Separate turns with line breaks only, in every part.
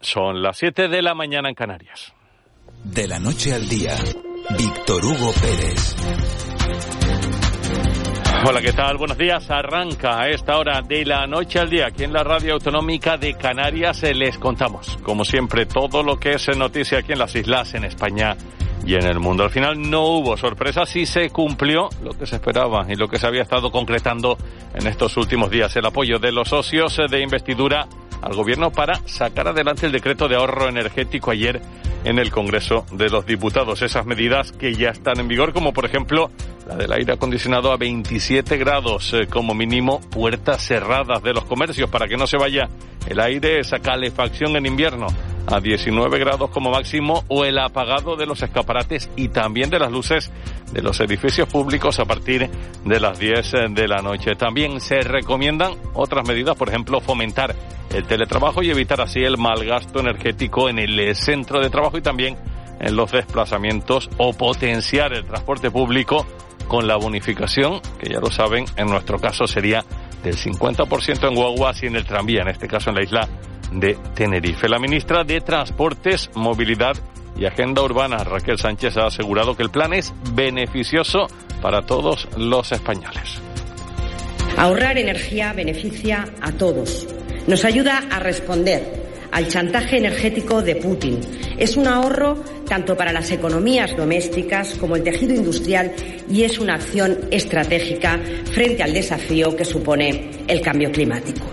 Son las 7 de la mañana en Canarias.
De la noche al día, Víctor Hugo Pérez.
Hola, ¿qué tal? Buenos días. Arranca a esta hora de la noche al día aquí en la Radio Autonómica de Canarias. Eh, les contamos, como siempre, todo lo que es noticia aquí en las islas, en España y en el mundo. Al final no hubo sorpresas y se cumplió lo que se esperaba y lo que se había estado concretando en estos últimos días. El apoyo de los socios de investidura al gobierno para sacar adelante el decreto de ahorro energético ayer en el Congreso de los Diputados. Esas medidas que ya están en vigor, como por ejemplo la del aire acondicionado a 27 grados, eh, como mínimo puertas cerradas de los comercios para que no se vaya el aire, esa calefacción en invierno a 19 grados como máximo o el apagado de los escaparates y también de las luces de los edificios públicos a partir de las 10 de la noche. También se recomiendan otras medidas, por ejemplo, fomentar el teletrabajo y evitar así el mal gasto energético en el centro de trabajo y también en los desplazamientos o potenciar el transporte público con la bonificación, que ya lo saben, en nuestro caso sería del 50% en guaguas y en el tranvía, en este caso en la isla de Tenerife. La ministra de Transportes, Movilidad y Agenda Urbana, Raquel Sánchez, ha asegurado que el plan es beneficioso para todos los españoles.
Ahorrar energía beneficia a todos. Nos ayuda a responder al chantaje energético de Putin. Es un ahorro tanto para las economías domésticas como el tejido industrial y es una acción estratégica frente al desafío que supone el cambio climático.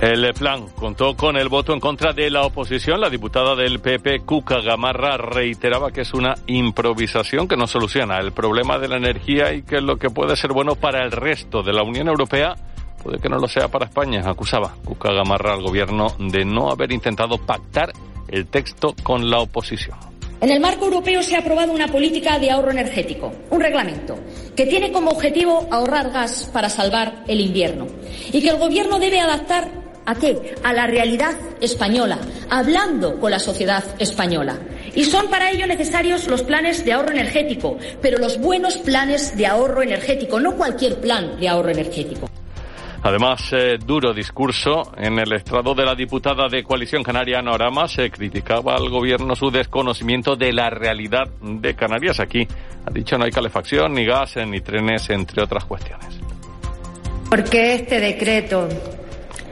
El plan contó con el voto en contra de la oposición. La diputada del PP, Cuca Gamarra, reiteraba que es una improvisación que no soluciona el problema de la energía y que lo que puede ser bueno para el resto de la Unión Europea puede que no lo sea para España. Acusaba Cuca Gamarra al gobierno de no haber intentado pactar el texto con la oposición.
En el marco europeo se ha aprobado una política de ahorro energético, un reglamento, que tiene como objetivo ahorrar gas para salvar el invierno y que el Gobierno debe adaptar ¿A qué? A la realidad española, hablando con la sociedad española. Y son para ello necesarios los planes de ahorro energético, pero los buenos planes de ahorro energético, no cualquier plan de ahorro energético.
Además, eh, duro discurso en el estrado de la diputada de Coalición Canaria, Norama, se criticaba al gobierno su desconocimiento de la realidad de Canarias. Aquí ha dicho no hay calefacción, ni gas, ni trenes, entre otras cuestiones.
Porque este decreto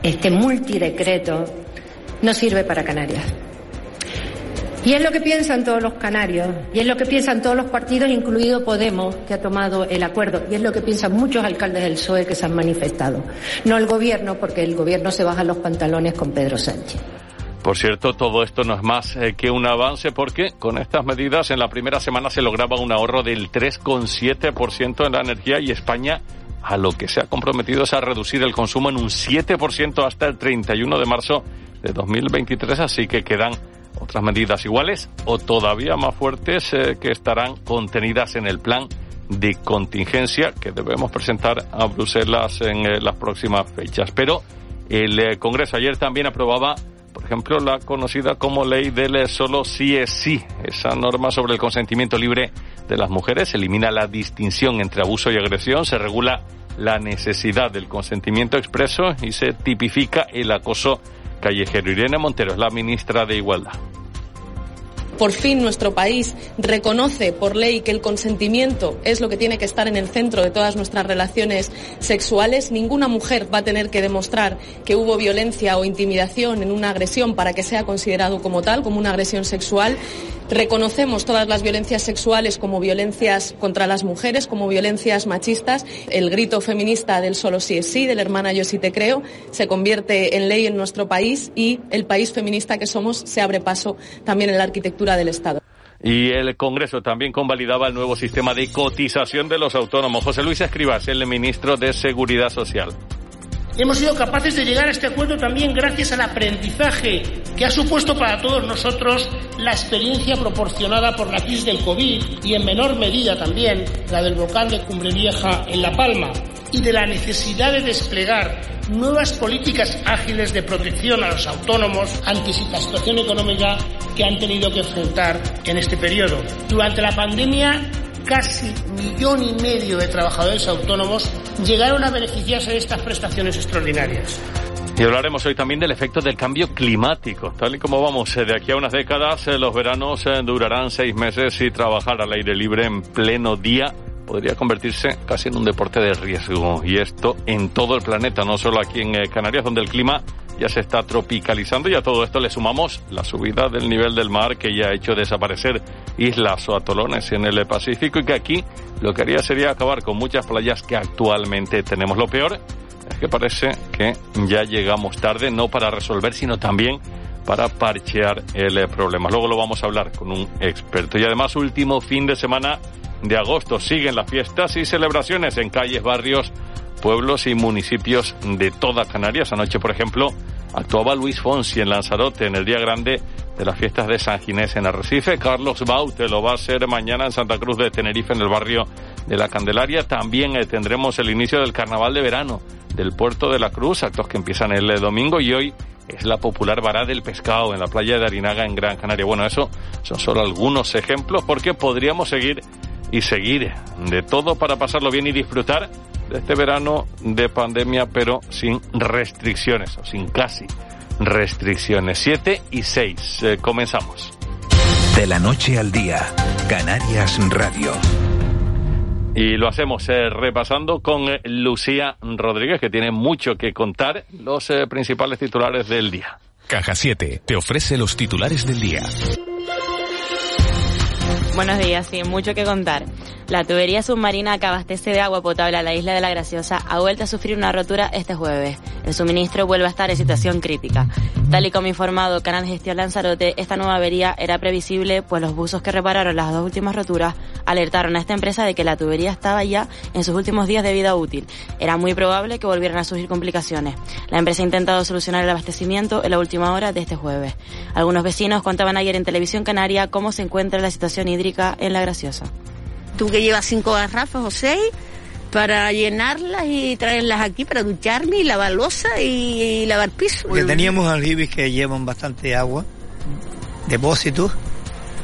este multidecreto no sirve para Canarias. Y es lo que piensan todos los canarios, y es lo que piensan todos los partidos, incluido Podemos, que ha tomado el acuerdo, y es lo que piensan muchos alcaldes del PSOE que se han manifestado. No el gobierno, porque el gobierno se baja los pantalones con Pedro Sánchez.
Por cierto, todo esto no es más eh, que un avance porque con estas medidas en la primera semana se lograba un ahorro del 3,7% en la energía y España a lo que se ha comprometido es a reducir el consumo en un 7% hasta el 31 de marzo de 2023, así que quedan otras medidas iguales o todavía más fuertes eh, que estarán contenidas en el plan de contingencia que debemos presentar a Bruselas en eh, las próximas fechas. Pero el eh, Congreso ayer también aprobaba, por ejemplo, la conocida como ley del solo sí es sí, esa norma sobre el consentimiento libre de las mujeres, elimina la distinción entre abuso y agresión, se regula la necesidad del consentimiento expreso y se tipifica el acoso callejero. Irene Montero es la ministra de Igualdad
por fin nuestro país reconoce por ley que el consentimiento es lo que tiene que estar en el centro de todas nuestras relaciones sexuales, ninguna mujer va a tener que demostrar que hubo violencia o intimidación en una agresión para que sea considerado como tal, como una agresión sexual. Reconocemos todas las violencias sexuales como violencias contra las mujeres, como violencias machistas. El grito feminista del solo sí es sí, del hermana yo sí te creo, se convierte en ley en nuestro país y el país feminista que somos se abre paso también en la arquitectura del Estado.
Y el Congreso también convalidaba el nuevo sistema de cotización de los autónomos. José Luis Escribas, el ministro de Seguridad Social.
Hemos sido capaces de llegar a este acuerdo también gracias al aprendizaje que ha supuesto para todos nosotros la experiencia proporcionada por la crisis del COVID y en menor medida también la del volcán de Cumbre Vieja en La Palma y de la necesidad de desplegar nuevas políticas ágiles de protección a los autónomos ante la situación económica que han tenido que enfrentar en este periodo. Durante la pandemia casi millón y medio de trabajadores autónomos llegaron a beneficiarse de estas prestaciones extraordinarias.
Y hablaremos hoy también del efecto del cambio climático. Tal y como vamos eh, de aquí a unas décadas, eh, los veranos eh, durarán seis meses y trabajar al aire libre en pleno día podría convertirse casi en un deporte de riesgo. Y esto en todo el planeta, no solo aquí en Canarias, donde el clima ya se está tropicalizando y a todo esto le sumamos la subida del nivel del mar que ya ha hecho desaparecer islas o atolones en el Pacífico y que aquí lo que haría sería acabar con muchas playas que actualmente tenemos. Lo peor es que parece que ya llegamos tarde, no para resolver, sino también para parchear el problema. Luego lo vamos a hablar con un experto. Y además, último fin de semana de agosto siguen las fiestas y celebraciones en calles, barrios, pueblos y municipios de toda Canarias. Anoche, por ejemplo, actuaba Luis Fonsi en Lanzarote en el día grande de las fiestas de San Ginés en Arrecife. Carlos Baute lo va a hacer mañana en Santa Cruz de Tenerife en el barrio de la Candelaria. También eh, tendremos el inicio del carnaval de verano del puerto de la Cruz, actos que empiezan el eh, domingo y hoy es la popular vará del pescado en la playa de Arinaga en Gran Canaria. Bueno, eso son solo algunos ejemplos porque podríamos seguir y seguir de todo para pasarlo bien y disfrutar este verano de pandemia, pero sin restricciones o sin casi restricciones. 7 y 6. Eh, comenzamos.
De la noche al día, Canarias Radio.
Y lo hacemos eh, repasando con eh, Lucía Rodríguez, que tiene mucho que contar, los eh, principales titulares del día.
Caja 7 te ofrece los titulares del día.
Buenos días, sí, mucho que contar. La tubería submarina que abastece de agua potable a la isla de la Graciosa ha vuelto a sufrir una rotura este jueves. El suministro vuelve a estar en situación crítica. Tal y como informado Canal Gestión Lanzarote, esta nueva avería era previsible, pues los buzos que repararon las dos últimas roturas alertaron a esta empresa de que la tubería estaba ya en sus últimos días de vida útil. Era muy probable que volvieran a surgir complicaciones. La empresa ha intentado solucionar el abastecimiento en la última hora de este jueves. Algunos vecinos contaban ayer en Televisión Canaria cómo se encuentra la situación hídrica en La Graciosa.
Tú que llevas cinco garrafas o seis para llenarlas y traerlas aquí para ducharme y lavar losa y, lavar piso.
Porque teníamos aljibes que llevan bastante agua, depósitos,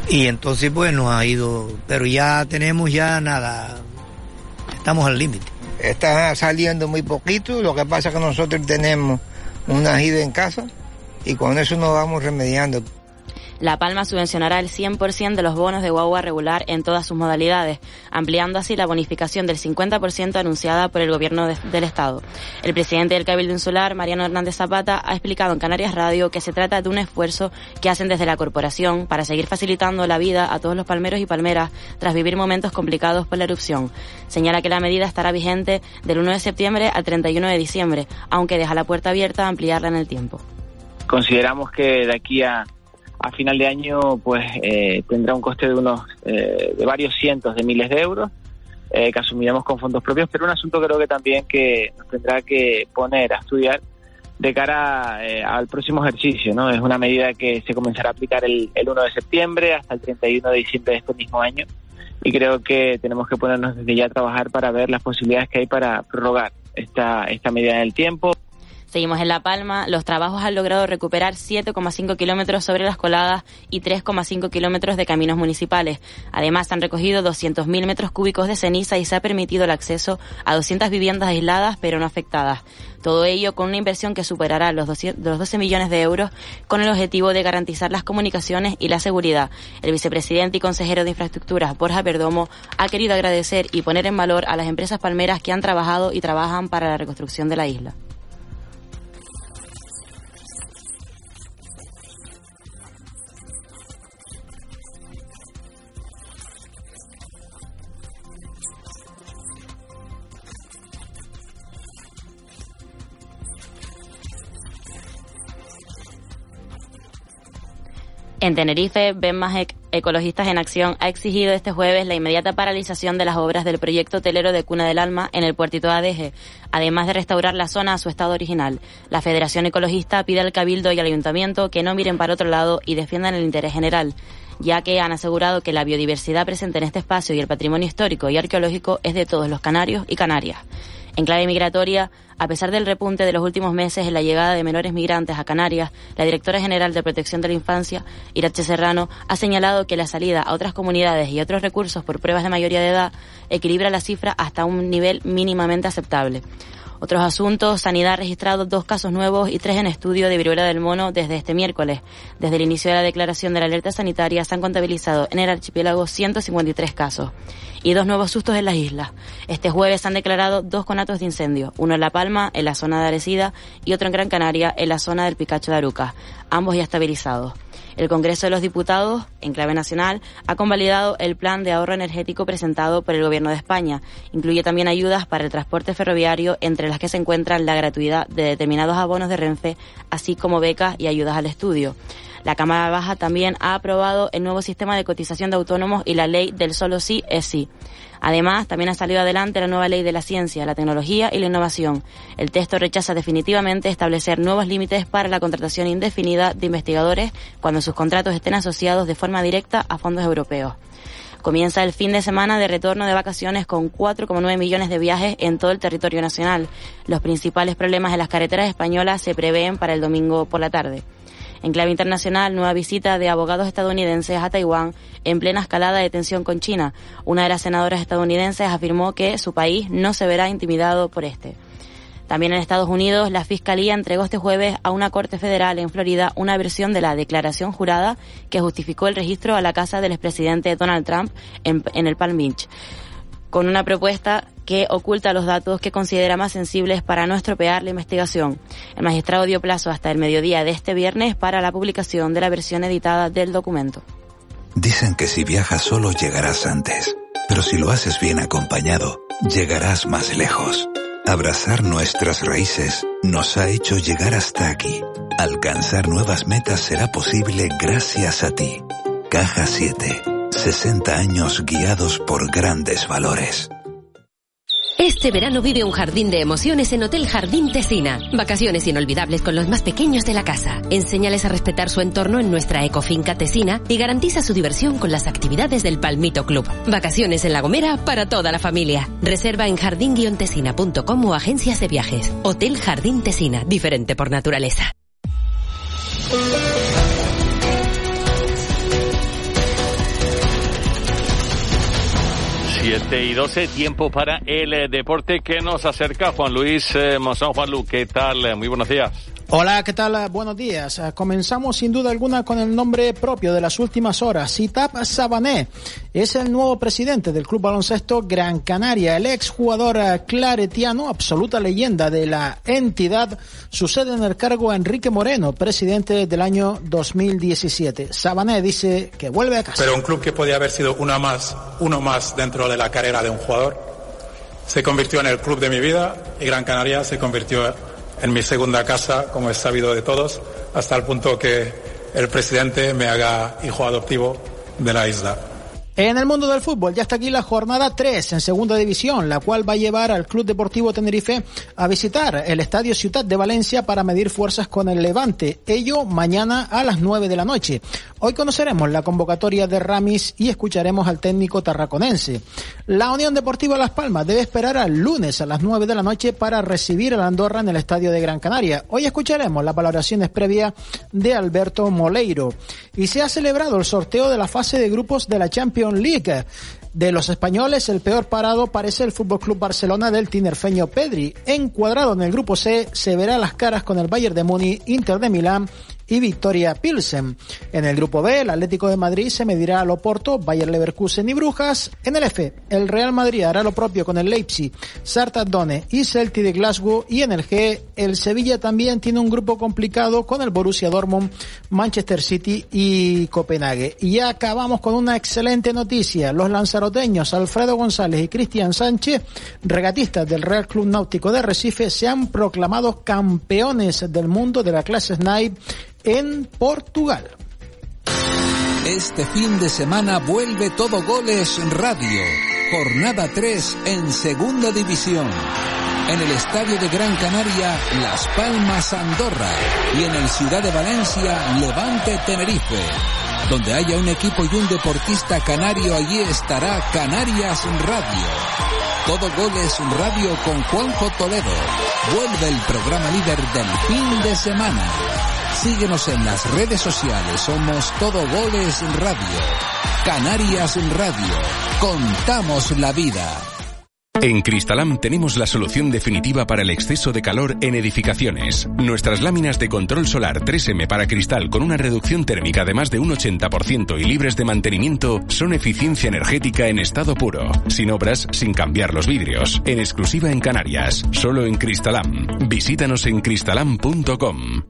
y entonces pues nos ha ido, pero ya tenemos ya nada, estamos al límite.
Está saliendo muy poquito, lo que pasa es que nosotros tenemos un ajibe en casa y con eso nos vamos remediando.
La Palma subvencionará el 100% de los bonos de guagua regular en todas sus modalidades, ampliando así la bonificación del 50% anunciada por el Gobierno del Estado. El presidente del Cabildo Insular, Mariano Hernández Zapata, ha explicado en Canarias Radio que se trata de un esfuerzo que hacen desde la corporación para seguir facilitando la vida a todos los palmeros y palmeras tras vivir momentos complicados por la erupción. Señala que la medida estará vigente del 1 de septiembre al 31 de diciembre, aunque deja la puerta abierta a ampliarla en el tiempo.
Consideramos que de aquí a a final de año pues eh, tendrá un coste de unos eh, de varios cientos de miles de euros eh, que asumiremos con fondos propios pero un asunto creo que también que nos tendrá que poner a estudiar de cara al próximo ejercicio no es una medida que se comenzará a aplicar el, el 1 de septiembre hasta el 31 de diciembre de este mismo año y creo que tenemos que ponernos desde ya a trabajar para ver las posibilidades que hay para prorrogar esta esta medida en el tiempo
Seguimos en La Palma. Los trabajos han logrado recuperar 7,5 kilómetros sobre las coladas y 3,5 kilómetros de caminos municipales. Además, han recogido 200.000 metros cúbicos de ceniza y se ha permitido el acceso a 200 viviendas aisladas pero no afectadas. Todo ello con una inversión que superará los, 12 millones de euros con el objetivo de garantizar las comunicaciones y la seguridad. El vicepresidente y consejero de Infraestructuras, Borja Perdomo, ha querido agradecer y poner en valor a las empresas palmeras que han trabajado y trabajan para la reconstrucción de la isla. En Tenerife, Ben Ecologistas en Acción ha exigido este jueves la inmediata paralización de las obras del proyecto hotelero de Cuna del Alma en el puertito de Adeje, además de restaurar la zona a su estado original. La Federación Ecologista pide al Cabildo y al Ayuntamiento que no miren para otro lado y defiendan el interés general ya que han asegurado que la biodiversidad presente en este espacio y el patrimonio histórico y arqueológico es de todos los canarios y canarias. En clave migratoria, a pesar del repunte de los últimos meses en la llegada de menores migrantes a Canarias, la directora general de Protección de la Infancia, Irache Serrano, ha señalado que la salida a otras comunidades y otros recursos por pruebas de mayoría de edad equilibra la cifra hasta un nivel mínimamente aceptable. Otros asuntos, Sanidad ha registrado dos casos nuevos y tres en estudio de viruela del mono desde este miércoles. Desde el inicio de la declaración de la alerta sanitaria se han contabilizado en el archipiélago 153 casos y dos nuevos sustos en las islas. Este jueves han declarado dos conatos de incendio, uno en La Palma, en la zona de Arecida, y otro en Gran Canaria, en la zona del Picacho de Aruca, ambos ya estabilizados. El Congreso de los Diputados, en clave nacional, ha convalidado el plan de ahorro energético presentado por el Gobierno de España. Incluye también ayudas para el transporte ferroviario, entre las que se encuentran la gratuidad de determinados abonos de Renfe, así como becas y ayudas al estudio. La Cámara Baja también ha aprobado el nuevo sistema de cotización de autónomos y la ley del solo sí es sí. Además, también ha salido adelante la nueva ley de la ciencia, la tecnología y la innovación. El texto rechaza definitivamente establecer nuevos límites para la contratación indefinida de investigadores cuando sus contratos estén asociados de forma directa a fondos europeos. Comienza el fin de semana de retorno de vacaciones con 4,9 millones de viajes en todo el territorio nacional. Los principales problemas en las carreteras españolas se prevén para el domingo por la tarde. En clave internacional, nueva visita de abogados estadounidenses a Taiwán en plena escalada de tensión con China. Una de las senadoras estadounidenses afirmó que su país no se verá intimidado por este. También en Estados Unidos, la Fiscalía entregó este jueves a una Corte Federal en Florida una versión de la declaración jurada que justificó el registro a la casa del expresidente Donald Trump en, en el Palm Beach, con una propuesta que oculta los datos que considera más sensibles para no estropear la investigación. El magistrado dio plazo hasta el mediodía de este viernes para la publicación de la versión editada del documento.
Dicen que si viajas solo llegarás antes, pero si lo haces bien acompañado, llegarás más lejos. Abrazar nuestras raíces nos ha hecho llegar hasta aquí. Alcanzar nuevas metas será posible gracias a ti. Caja 7. 60 años guiados por grandes valores.
Este verano vive un jardín de emociones en Hotel Jardín Tesina. Vacaciones inolvidables con los más pequeños de la casa. Enséñales a respetar su entorno en nuestra ecofinca Tesina y garantiza su diversión con las actividades del Palmito Club. Vacaciones en La Gomera para toda la familia. Reserva en jardín-tesina.com o agencias de viajes. Hotel Jardín Tesina, diferente por naturaleza.
7 y 12, tiempo para el eh, deporte que nos acerca Juan Luis eh, Mozón. Juan Lu, ¿qué tal? Muy buenos días.
Hola, ¿qué tal? Buenos días. Comenzamos sin duda alguna con el nombre propio de las últimas horas. Citap Sabané es el nuevo presidente del Club Baloncesto Gran Canaria. El ex jugador claretiano, absoluta leyenda de la entidad, sucede en el cargo a Enrique Moreno, presidente del año 2017. Sabané dice que vuelve a casa.
Pero un club que podía haber sido uno más, uno más dentro de la carrera de un jugador, se convirtió en el club de mi vida y Gran Canaria se convirtió en mi segunda casa, como es sabido de todos, hasta el punto que el presidente me haga hijo adoptivo de la isla.
En el mundo del fútbol ya está aquí la jornada 3 en segunda división, la cual va a llevar al Club Deportivo Tenerife a visitar el Estadio Ciudad de Valencia para medir fuerzas con el Levante. Ello mañana a las 9 de la noche. Hoy conoceremos la convocatoria de Ramis y escucharemos al técnico tarraconense. La Unión Deportiva Las Palmas debe esperar al lunes a las 9 de la noche para recibir a Andorra en el Estadio de Gran Canaria. Hoy escucharemos las valoraciones previas de Alberto Moleiro. Y se ha celebrado el sorteo de la fase de grupos de la Champions De los españoles, el peor parado parece el Fútbol Club Barcelona del tinerfeño Pedri. Encuadrado en el grupo C, se verá las caras con el Bayern de Muni, Inter de Milán y Victoria Pilsen. En el grupo B, el Atlético de Madrid se medirá al Oporto, Bayer Leverkusen y Brujas. En el F, el Real Madrid hará lo propio con el Leipzig, Sartadone y Celtic de Glasgow. Y en el G, el Sevilla también tiene un grupo complicado con el Borussia Dortmund, Manchester City y Copenhague. Y ya acabamos con una excelente noticia. Los lanzaroteños Alfredo González y Cristian Sánchez, regatistas del Real Club Náutico de Recife, se han proclamado campeones del mundo de la clase Snipe en Portugal.
Este fin de semana vuelve Todo Goles Radio. Jornada 3 en Segunda División. En el Estadio de Gran Canaria, Las Palmas Andorra. Y en el Ciudad de Valencia, Levante Tenerife. Donde haya un equipo y un deportista canario, allí estará Canarias Radio. Todo Goles Radio con Juanjo Toledo. Vuelve el programa líder del fin de semana. Síguenos en las redes sociales, somos Todo Goles Radio. Canarias Radio. Contamos la vida.
En Cristalam tenemos la solución definitiva para el exceso de calor en edificaciones. Nuestras láminas de control solar 3M para cristal con una reducción térmica de más de un 80% y libres de mantenimiento son eficiencia energética en estado puro, sin obras, sin cambiar los vidrios, en exclusiva en Canarias, solo en Cristalam. Visítanos en cristalam.com.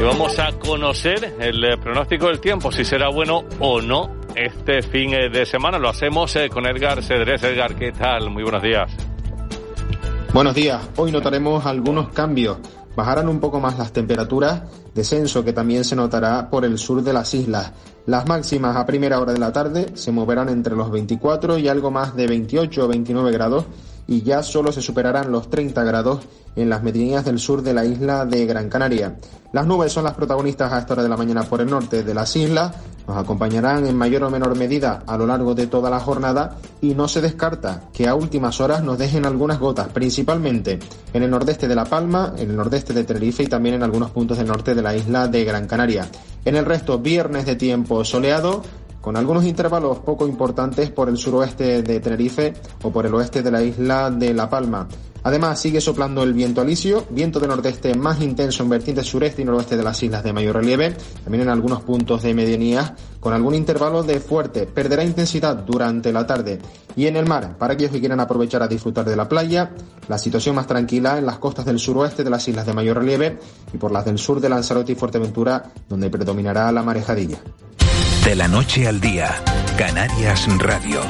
Y vamos a conocer el eh, pronóstico del tiempo, si será bueno o no este fin eh, de semana. Lo hacemos eh, con Edgar Cedrés. Edgar, ¿qué tal? Muy buenos días.
Buenos días. Hoy notaremos algunos cambios. Bajarán un poco más las temperaturas, descenso que también se notará por el sur de las islas. Las máximas a primera hora de la tarde se moverán entre los 24 y algo más de 28 o 29 grados y ya solo se superarán los 30 grados en las medianías del sur de la isla de Gran Canaria. Las nubes son las protagonistas a esta hora de la mañana por el norte de las islas, nos acompañarán en mayor o menor medida a lo largo de toda la jornada y no se descarta que a últimas horas nos dejen algunas gotas, principalmente en el nordeste de La Palma, en el nordeste de Tenerife y también en algunos puntos del norte de la isla de Gran Canaria. En el resto, viernes de tiempo soleado, con algunos intervalos poco importantes por el suroeste de Tenerife o por el oeste de la isla de La Palma. Además, sigue soplando el viento alisio, viento de nordeste más intenso en vertientes sureste y noroeste de las islas de mayor relieve, también en algunos puntos de medianías, con algún intervalo de fuerte. Perderá intensidad durante la tarde. Y en el mar, para aquellos que quieran aprovechar a disfrutar de la playa, la situación más tranquila en las costas del suroeste de las islas de mayor relieve y por las del sur de Lanzarote y Fuerteventura, donde predominará la marejadilla.
De la noche al día, Canarias Radio.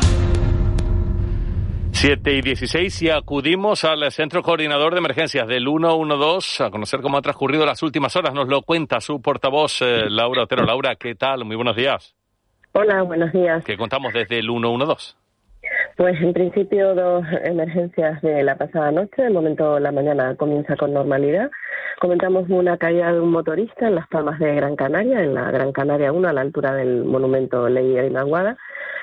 7 y 16 y acudimos al Centro Coordinador de Emergencias del 112 a conocer cómo han transcurrido las últimas horas. Nos lo cuenta su portavoz, eh, Laura Otero. Laura, ¿qué tal? Muy buenos días.
Hola, buenos días.
¿Qué contamos desde el 112?
Pues en principio dos emergencias de la pasada noche. De momento la mañana comienza con normalidad. Comentamos una caída de un motorista en las Palmas de Gran Canaria, en la Gran Canaria 1, a la altura del monumento Ley de Maguada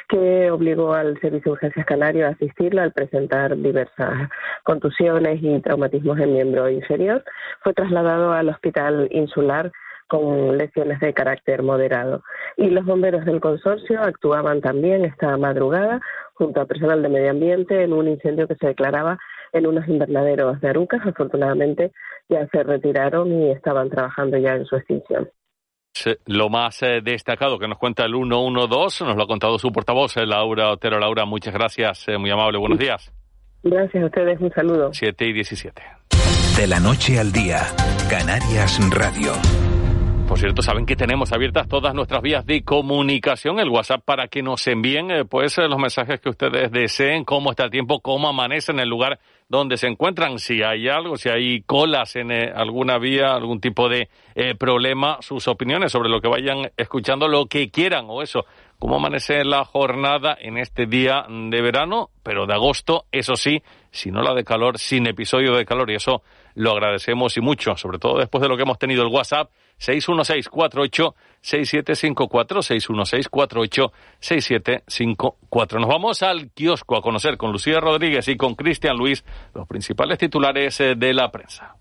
que obligó al Servicio de Urgencias Canario a asistirla al presentar diversas contusiones y traumatismos en miembro inferior. Fue trasladado al Hospital Insular con lesiones de carácter moderado. Y los bomberos del consorcio actuaban también esta madrugada junto a personal de medio ambiente en un incendio que se declaraba en unos invernaderos de Arucas. Afortunadamente ya se retiraron y estaban trabajando ya en su extinción
lo más eh, destacado que nos cuenta el 112, nos lo ha contado su portavoz, eh, Laura Otero. Laura, muchas gracias, eh, muy amable, buenos días.
Gracias a ustedes, un saludo.
7 y 17.
De la noche al día, Canarias Radio.
Por cierto, saben que tenemos abiertas todas nuestras vías de comunicación, el WhatsApp, para que nos envíen pues los mensajes que ustedes deseen, cómo está el tiempo, cómo amanece en el lugar donde se encuentran, si hay algo, si hay colas en eh, alguna vía, algún tipo de eh, problema, sus opiniones sobre lo que vayan escuchando, lo que quieran o eso, cómo amanece la jornada en este día de verano, pero de agosto, eso sí, si no la de calor, sin episodio de calor, y eso lo agradecemos y mucho, sobre todo después de lo que hemos tenido el WhatsApp 616-48-6754, 616-48-6754. Nos vamos al kiosco a conocer con Lucía Rodríguez y con Cristian Luis los principales titulares eh, de la prensa.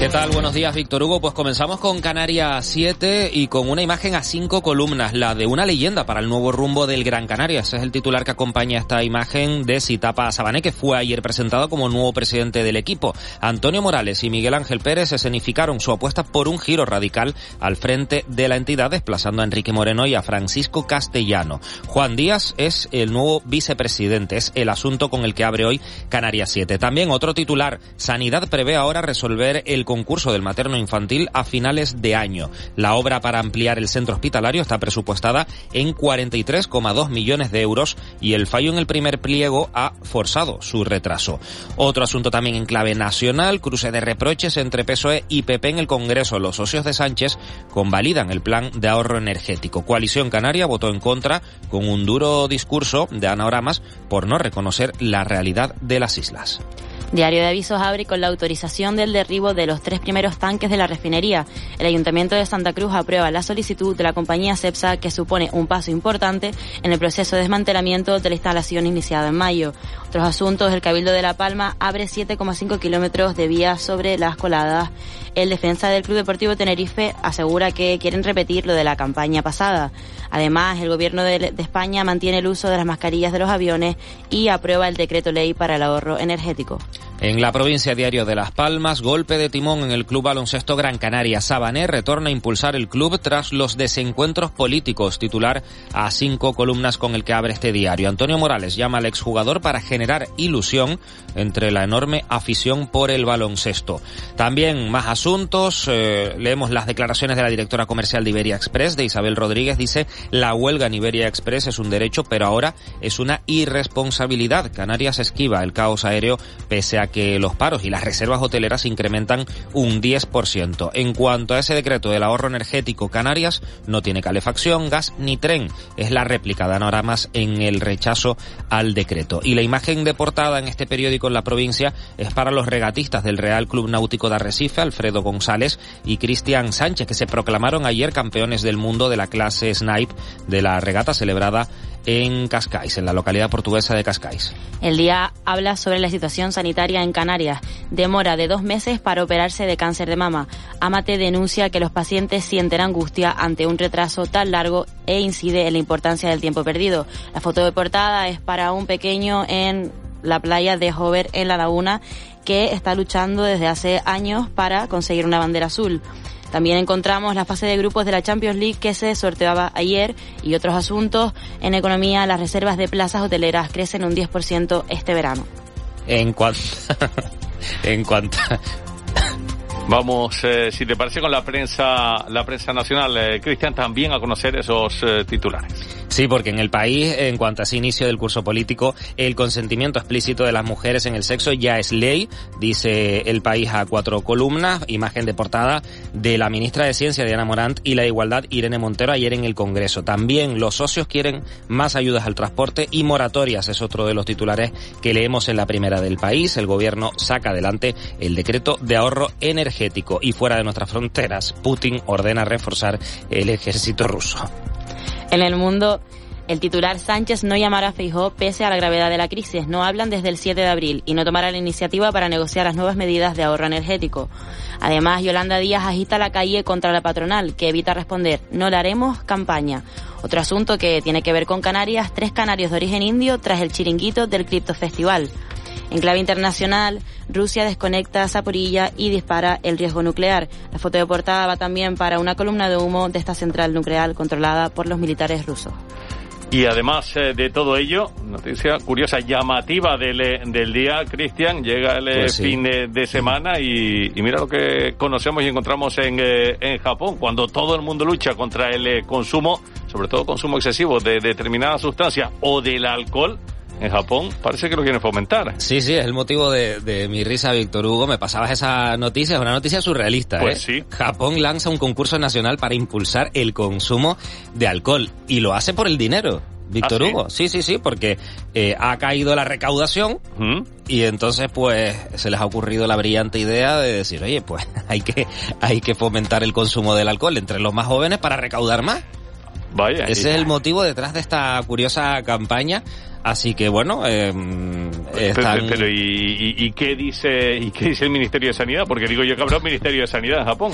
¿Qué tal? Buenos días, Víctor Hugo. Pues comenzamos con Canarias 7 y con una imagen a cinco columnas, la de una leyenda para el nuevo rumbo del Gran Canaria. Ese es el titular que acompaña esta imagen de Sitapa Sabané, que fue ayer presentado como nuevo presidente del equipo. Antonio Morales y Miguel Ángel Pérez escenificaron su apuesta por un giro radical al frente de la entidad, desplazando a Enrique Moreno y a Francisco Castellano. Juan Díaz es el nuevo vicepresidente. Es el asunto con el que abre hoy Canarias 7. También otro titular. Sanidad prevé ahora resolver el concurso del materno infantil a finales de año. La obra para ampliar el centro hospitalario está presupuestada en 43,2 millones de euros y el fallo en el primer pliego ha forzado su retraso. Otro asunto también en clave nacional, cruce de reproches entre PSOE y PP en el Congreso. Los socios de Sánchez convalidan el plan de ahorro energético. Coalición Canaria votó en contra con un duro discurso de anagramas por no reconocer la realidad de las islas.
Diario de Avisos abre con la autorización del derribo de los tres primeros tanques de la refinería. El Ayuntamiento de Santa Cruz aprueba la solicitud de la compañía CEPSA que supone un paso importante en el proceso de desmantelamiento de la instalación iniciada en mayo. Otros asuntos, el Cabildo de La Palma abre 7,5 kilómetros de vías sobre las coladas. El defensa del Club Deportivo Tenerife asegura que quieren repetir lo de la campaña pasada. Además, el gobierno de, España mantiene el uso de las mascarillas de los aviones y aprueba el decreto ley para el ahorro energético.
En la provincia Diario de Las Palmas, golpe de timón en el Club Baloncesto Gran Canaria. Sabané retorna a impulsar el club tras los desencuentros políticos, titular a cinco columnas con el que abre este diario. Antonio Morales llama al exjugador para generar ilusión entre la enorme afición por el baloncesto. También más asuntos, eh, leemos las declaraciones de la directora comercial de Iberia Express, de Isabel Rodríguez, dice, la huelga en Iberia Express es un derecho, pero ahora es una irresponsabilidad. Canarias esquiva el caos aéreo pese a que los paros y las reservas hoteleras incrementan un 10%. En cuanto a ese decreto del ahorro energético, Canarias no tiene calefacción, gas ni tren. Es la réplica de Anoramas en el rechazo al decreto. Y la imagen de portada en este periódico en la provincia es para los regatistas del Real Club Náutico de Arrecife, Alfredo González y Cristian Sánchez, que se proclamaron ayer campeones del mundo de la clase Snipe de la regata celebrada en Cascais, en la localidad portuguesa de Cascais.
El día habla sobre la situación sanitaria en Canarias. Demora de dos meses para operarse de cáncer de mama. Amate denuncia que los pacientes sienten angustia ante un retraso tan largo e incide en la importancia del tiempo perdido. La foto de portada es para un pequeño en la playa de Hover en La Laguna que está luchando desde hace años para conseguir una bandera azul. También encontramos la fase de grupos de la Champions League que se sorteaba ayer y otros asuntos. En economía, las reservas de plazas hoteleras crecen un 10% este verano.
En cuanto... en cuanto...
Vamos, eh, si te parece, con la prensa, la prensa nacional, eh, Cristian, también a conocer esos eh, titulares.
Sí, porque en el país, en cuanto a ese inicio del curso político, el consentimiento explícito de las mujeres en el sexo ya es ley, dice el país a cuatro columnas, imagen de portada de la ministra de Ciencia, Diana Morant, y la Igualdad, Irene Montero, ayer en el Congreso. También los socios quieren más ayudas al transporte y moratorias, es otro de los titulares que leemos en la primera del país. El gobierno saca adelante el decreto de ahorro energético y fuera de nuestras fronteras, Putin ordena reforzar el ejército ruso.
En el mundo, el titular Sánchez no llamará a Feijó pese a la gravedad de la crisis. No hablan desde el 7 de abril y no tomará la iniciativa para negociar las nuevas medidas de ahorro energético. Además, Yolanda Díaz agita la calle contra la patronal, que evita responder, no le haremos campaña. Otro asunto que tiene que ver con Canarias, tres canarios de origen indio tras el chiringuito del Cripto Festival. En clave internacional, Rusia desconecta a Zaporilla y dispara el riesgo nuclear. La foto de portada va también para una columna de humo de esta central nuclear controlada por los militares rusos.
Y además eh, de todo ello, noticia curiosa, llamativa del, eh, del día, Cristian, llega el eh, pues fin de, semana y, mira lo que conocemos y encontramos en, en Japón, cuando todo el mundo lucha contra el consumo, sobre todo consumo excesivo de determinada sustancia o del alcohol, en Japón parece que lo quieren fomentar.
Sí, sí, es el motivo de, mi risa, Víctor Hugo. Me pasabas esa noticia, es una noticia surrealista.
Pues
¿eh? sí. Japón lanza un concurso nacional para impulsar el consumo de alcohol y lo hace por el dinero. Víctor
¿Ah,
Hugo, sí, sí, sí, porque eh, ha caído la recaudación y entonces pues se les ha ocurrido la brillante idea de decir, oye, pues hay que, hay que fomentar el consumo del alcohol entre los más jóvenes para recaudar más.
Vaya.
Ese es el motivo detrás de esta curiosa campaña Así que bueno, eh,
están... pero, ¿y, qué dice y qué dice el Ministerio de Sanidad? Porque digo yo que habrá un Ministerio de Sanidad en Japón.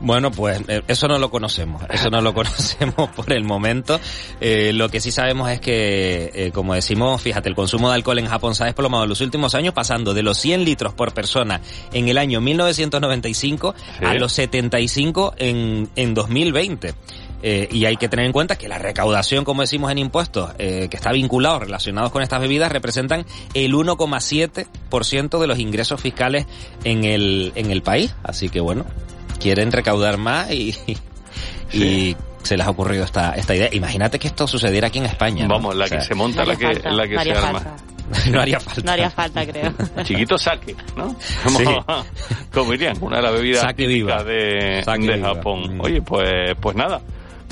Bueno, pues eh, eso no lo conocemos, eso no lo conocemos por el momento. Eh, lo que sí sabemos es que, eh, como decimos, fíjate, el consumo de alcohol en Japón se ha desplomado en los últimos años, pasando de los 100 litros por persona en el año 1995 a los 75 en, en 2020. Eh, y hay que tener en cuenta que la recaudación, como decimos en impuestos, eh, que está vinculado, relacionados con estas bebidas, representan el 1,7% de los ingresos fiscales en el, en el país. Así que bueno, quieren recaudar más y, y se les ha ocurrido esta, esta idea. Imagínate que esto sucediera aquí en España.
Vamos, la que se monta, la que, la que se arma.
no haría falta.
No haría falta, creo.
Chiquito saque, ¿no? Como, como dirían, una de las bebidas típicas de, de Japón. Mm. Oye, pues, pues nada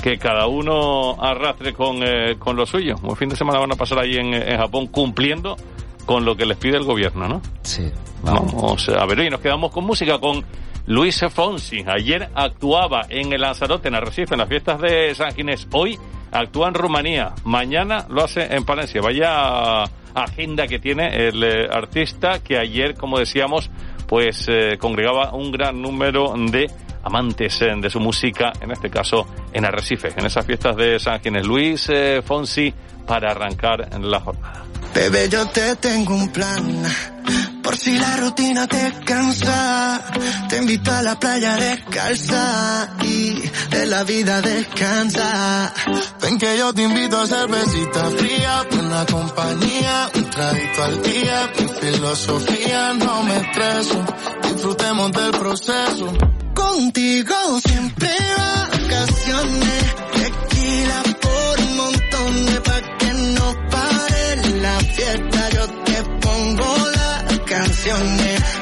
que cada uno arrastre con, eh, con lo suyo. Un fin de semana van a pasar ahí en, en, Japón cumpliendo con lo que les pide el gobierno, ¿no?
Sí.
Vamos, a ver, y nos quedamos con música con Luis Fonsi. Ayer actuaba en el Lanzarote, en Arrecife, en las fiestas de San Ginés. Hoy actúa en Rumanía. Mañana lo hace en Palencia. Vaya agenda que tiene el eh, artista que ayer, como decíamos, pues eh, congregaba un gran número de amantes eh, de su música, en este caso en Arrecife, en esas fiestas de San Ginés. Luis Fonsi para arrancar la jornada.
Bebé, yo te tengo un plan. Por si la rutina te cansa, te invito a la playa descalza y de la vida descansa. Ven que yo te invito a cervecita fría, una compañía, un traguito al día, mi filosofía no me estreso, disfrutemos del proceso. Contigo siempre vacaciones, tequila por un montón de pa' que no pare la fiesta, yo te pongo las canciones.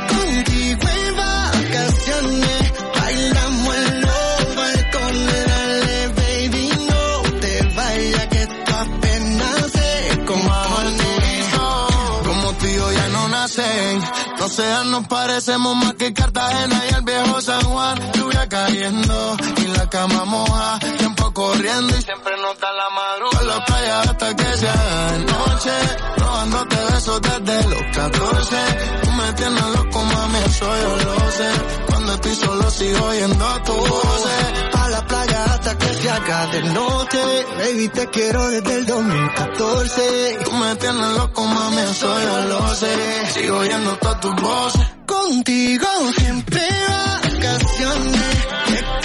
Nos parecemos más que Cartagena y el viejo San Juan. Lluvia cayendo y la cama moja. Tiempo corriendo y siempre nos da la madrugada. En la playa hasta que se haga noche. Robándote besos desde los 14. Tú me tienes loco, mami, eso yo lo sé. Cuando estoy solo sigo oyendo tu voz.
La playa hasta que se haga de noche. Baby, te quiero desde el 2014.
Tú me tienes loco, mami, eso yo lo sé. Sigo oyendo todas tus voces.
Contigo siempre vacaciones.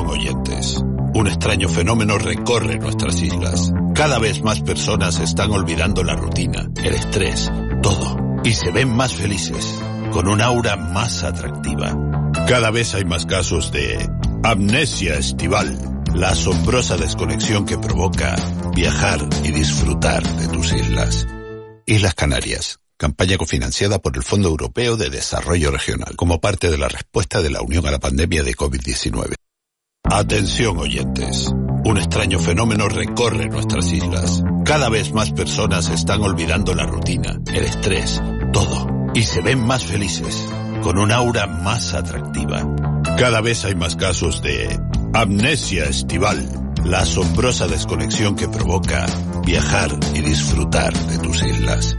Oyentes. Un extraño fenómeno recorre nuestras islas. Cada vez más personas están olvidando la rutina, el estrés, todo. Y se ven más felices, con un aura más atractiva. Cada vez hay más casos de amnesia estival, la asombrosa desconexión que provoca viajar y disfrutar de tus islas. Islas Canarias. Campaña cofinanciada por el Fondo Europeo de Desarrollo Regional, como parte de la respuesta de la Unión a la pandemia de COVID-19. Atención oyentes. Un extraño fenómeno recorre nuestras islas. Cada vez más personas están olvidando la rutina, el estrés, todo. Y se ven más felices, con un aura más atractiva. Cada vez hay más casos de amnesia estival, la asombrosa desconexión que provoca viajar y disfrutar de tus islas.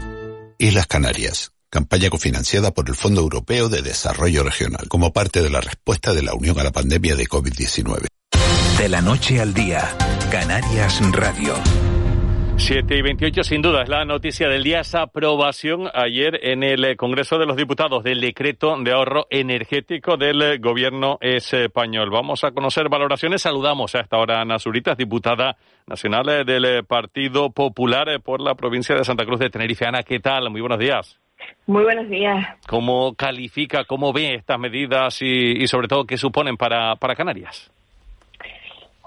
Islas Canarias. Campaña cofinanciada por el Fondo Europeo de Desarrollo Regional, como parte de la respuesta de la Unión a la pandemia de COVID-19.
De la noche al día, Canarias Radio.
7 y 28, sin duda, es la noticia del día, esa aprobación ayer en el eh, Congreso de los Diputados del decreto de ahorro energético del eh, gobierno español. Vamos a conocer valoraciones. Saludamos a esta hora a Ana Zuritas, diputada nacional eh, del Partido Popular por la provincia de Santa Cruz de Tenerife. Ana, ¿qué tal? Muy buenos días.
Muy buenos días.
¿Cómo califica, cómo ve estas medidas y, y sobre todo qué suponen para, para Canarias?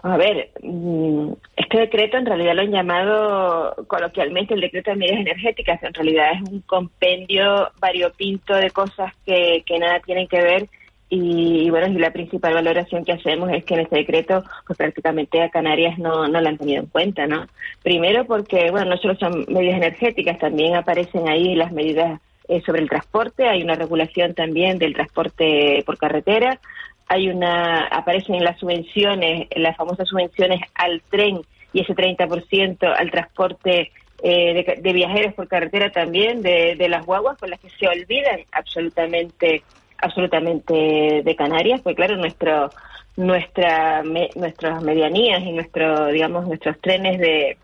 A ver, mm, este decreto en realidad lo han llamado coloquialmente el decreto de medidas energéticas. En realidad es un compendio variopinto de cosas que, que nada tienen que ver. Y, y, bueno, y la principal valoración que hacemos es que en este decreto, pues prácticamente a Canarias no, no la han tenido en cuenta, ¿no? Primero porque, bueno, no solo son medidas energéticas, también aparecen ahí las medidas eh, sobre el transporte, hay una regulación también del transporte por carretera, hay una aparecen en las subvenciones, en las famosas subvenciones al tren y ese 30% al transporte eh, de, de, viajeros por carretera también, de, de, las guaguas con las que se olvidan absolutamente absolutamente de Canarias, pues claro, nuestro nuestra, nuestras medianías y nuestro, digamos, nuestros trenes de,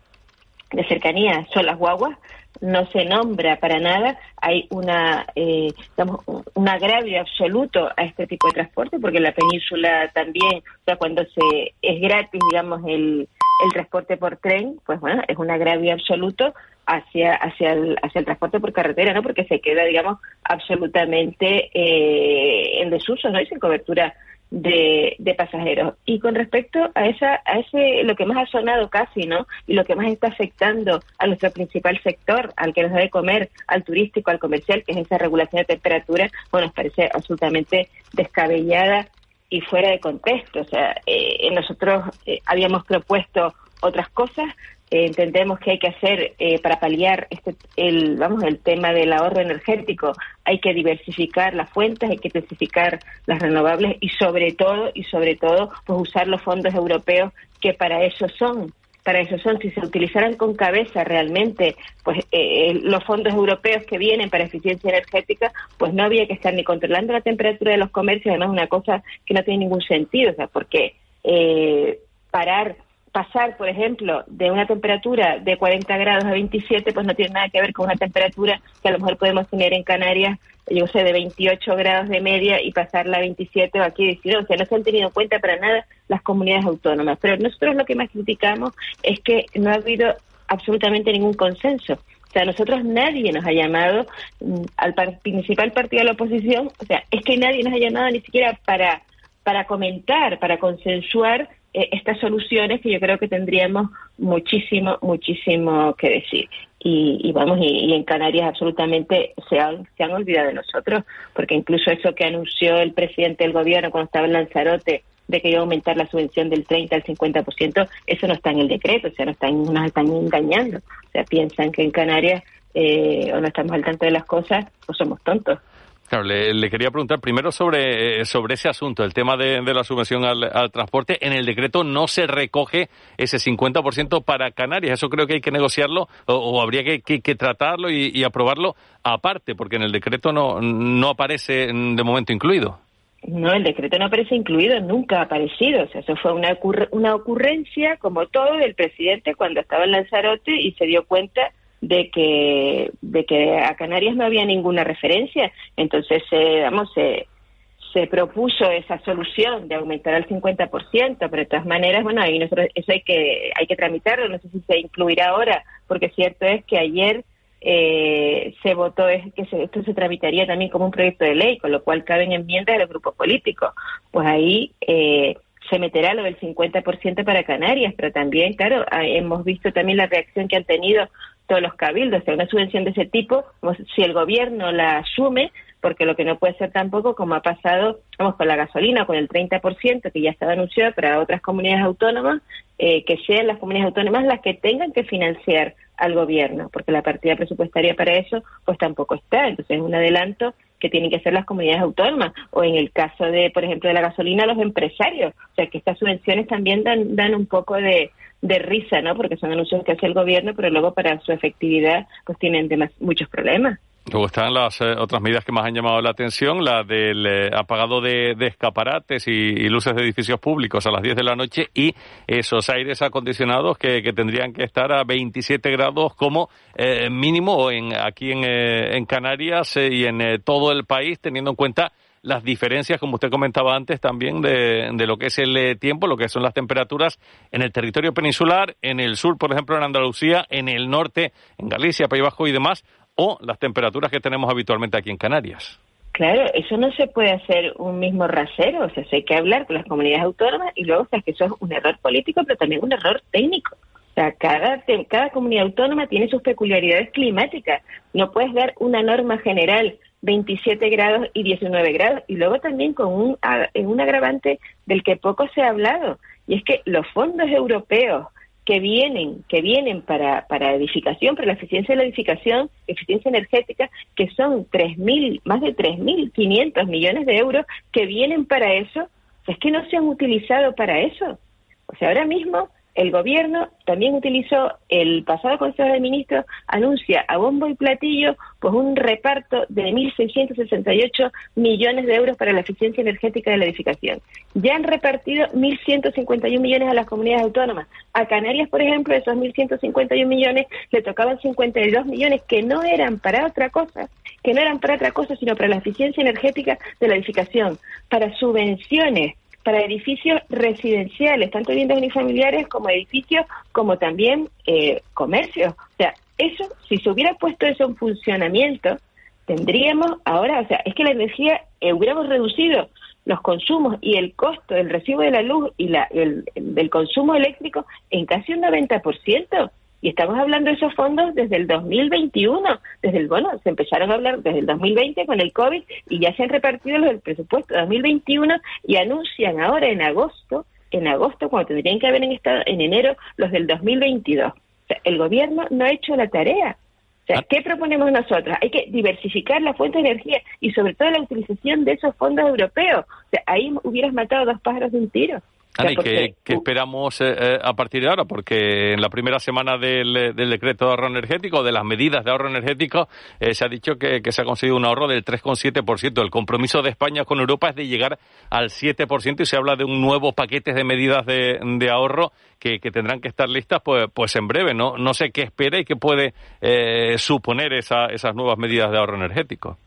de cercanía son las guaguas, no se nombra para nada, hay una, eh, digamos, un agravio absoluto a este tipo de transporte, porque la península también, o sea, cuando se es gratis, digamos, el, el transporte por tren, pues bueno, es un agravio absoluto hacia hacia el, hacia el transporte por carretera, ¿no? Porque se queda, digamos, absolutamente eh, en desuso, ¿no? Y sin cobertura de, de, pasajeros. Y con respecto a esa, a ese, lo que más ha sonado casi, ¿no? Y lo que más está afectando a nuestro principal sector, al que nos da de comer, al turístico, al comercial, que es esa regulación de temperatura, bueno, nos parece absolutamente descabellada y fuera de contexto. O sea, eh, nosotros eh, habíamos propuesto otras cosas, eh, entendemos que hay que hacer eh, para paliar este, el, vamos, el tema del ahorro energético, hay que diversificar las fuentes, hay que intensificar las renovables y sobre todo, y sobre todo, pues usar los fondos europeos que para eso son para eso son, si se utilizaran con cabeza realmente pues eh, los fondos europeos que vienen para eficiencia energética, pues no había que estar ni controlando la temperatura de los comercios, además una cosa que no tiene ningún sentido, o sea, porque parar pasar, por ejemplo, de una temperatura de 40 grados a 27, pues no tiene nada que ver con una temperatura que a lo mejor podemos tener en Canarias, yo sé, de 28 grados de media y pasarla a 27 o aquí 19. O sea, no se han tenido en cuenta para nada las comunidades autónomas. Pero nosotros lo que más criticamos es que no ha habido absolutamente ningún consenso. O sea, nosotros nadie nos ha llamado mm, al principal partido de la oposición, o sea, es que nadie nos ha llamado ni siquiera para, para comentar, para consensuar eh, estas soluciones que yo creo que tendríamos muchísimo, muchísimo que decir. Y, vamos, y, en Canarias absolutamente se han, se han olvidado de nosotros, porque incluso eso que anunció el presidente del gobierno cuando estaba en Lanzarote, de que iba a aumentar la subvención del 30 al 50%, eso no está en el decreto, o sea, nos están, nos están engañando. O sea, piensan que en Canarias eh, o no estamos al tanto de las cosas o somos tontos.
Claro, le, quería preguntar primero sobre, eh, sobre ese asunto, el tema de, la subvención al, transporte. En el decreto no se recoge ese 50% para Canarias. Eso creo que hay que negociarlo o, habría que, tratarlo y, aprobarlo aparte, porque en el decreto no, no aparece de momento incluido.
No, el decreto no aparece incluido, nunca ha aparecido. O sea, eso fue una, una ocurrencia, como todo, del presidente cuando estaba en Lanzarote y se dio cuenta de que, de que a Canarias no había ninguna referencia. Entonces, eh, vamos, se, se propuso esa solución de aumentar al 50%, pero de todas maneras, bueno, ahí nosotros, eso hay que, hay que tramitarlo, no sé si se incluirá ahora, porque cierto es que ayer eh, se votó es que esto se tramitaría también como un proyecto de ley, con lo cual caben enmiendas de los grupos políticos. Pues ahí eh, se meterá lo del 50% para Canarias, pero también, claro, hemos visto también la reacción que han tenido todos los cabildos. O sea, una subvención de ese tipo, si el gobierno la asume, porque lo que no puede ser tampoco, como ha pasado vamos, con la gasolina, con el 30% que ya estaba anunciado para otras comunidades autónomas, eh, que sean las comunidades autónomas las que tengan que financiar al gobierno, porque la partida presupuestaria para eso pues tampoco está. Entonces es un adelanto que tienen que hacer las comunidades autónomas o en el caso de, por ejemplo, de la gasolina, los empresarios. O sea, que estas subvenciones también dan, dan un poco de, de risa, ¿no? Porque son anuncios que hace el gobierno, pero luego para su efectividad pues tienen muchos problemas.
Luego están las eh, otras medidas que más han llamado la atención, la del eh, apagado de, escaparates y, luces de edificios públicos a las 10 de la noche y esos aires acondicionados que, tendrían que estar a 27 grados como eh, mínimo en, aquí en, Canarias y en todo el país, teniendo en cuenta las diferencias, como usted comentaba antes, también de, de, lo que es el tiempo, lo que son las temperaturas en el territorio peninsular, en el sur, por ejemplo, en Andalucía, en el norte, en Galicia, País Bajo y demás, o las temperaturas que tenemos habitualmente aquí en Canarias.
Claro, eso no se puede hacer un mismo rasero, o sea, hay que hablar con las comunidades autónomas y luego, o sea, que eso es un error político, pero también un error técnico. O sea, cada, cada comunidad autónoma tiene sus peculiaridades climáticas. No puedes dar una norma general 27 grados y 19 grados. Y luego también con un, un agravante del que poco se ha hablado, y es que los fondos europeos que vienen, que vienen para, para edificación, para la eficiencia de la edificación, eficiencia energética, que son 3.000, más de 3.500 millones de euros que vienen para eso, es que no se han utilizado para eso. O sea, ahora mismo el gobierno también utilizó el pasado Consejo de Ministros, anuncia a bombo y platillo pues un reparto de 1.668 millones de euros para la eficiencia energética de la edificación. Ya han repartido 1.151 millones a las comunidades autónomas. A Canarias, por ejemplo, esos 1.151 millones le tocaban 52 millones que no eran para otra cosa, que no eran para otra cosa, sino para la eficiencia energética de la edificación, para subvenciones para edificios residenciales, tanto viviendas unifamiliares como edificios, como también eh, comercios. O sea, eso, si se hubiera puesto eso en funcionamiento, tendríamos ahora, o sea, es que la energía, eh, hubiéramos reducido los consumos y el costo del recibo de la luz y la, el, del consumo eléctrico en casi un 90%. Y estamos hablando de esos fondos desde el 2021, desde el, bueno, se empezaron a hablar desde el 2020 con el COVID y ya se han repartido los del presupuesto 2021 y anuncian ahora en agosto, en agosto cuando tendrían que haber en, estado, en enero los del 2022. O sea, el gobierno no ha hecho la tarea. O sea, ¿qué proponemos nosotros? Hay que diversificar la fuente de energía y sobre todo la utilización de esos fondos europeos. O sea, ahí hubieras matado dos pájaros de un tiro.
Ana, qué, esperamos eh, eh, a partir de ahora? Porque en la primera semana del, eh, decreto de ahorro energético, de las medidas de ahorro energético, se ha dicho que, se ha conseguido un ahorro del 3,7%. El compromiso de España con Europa es de llegar al 7% y se habla de un nuevo paquete de medidas de, ahorro que, tendrán que estar listas pues, pues en breve. No, no sé qué espera y qué puede suponer esa, esas nuevas medidas de ahorro energético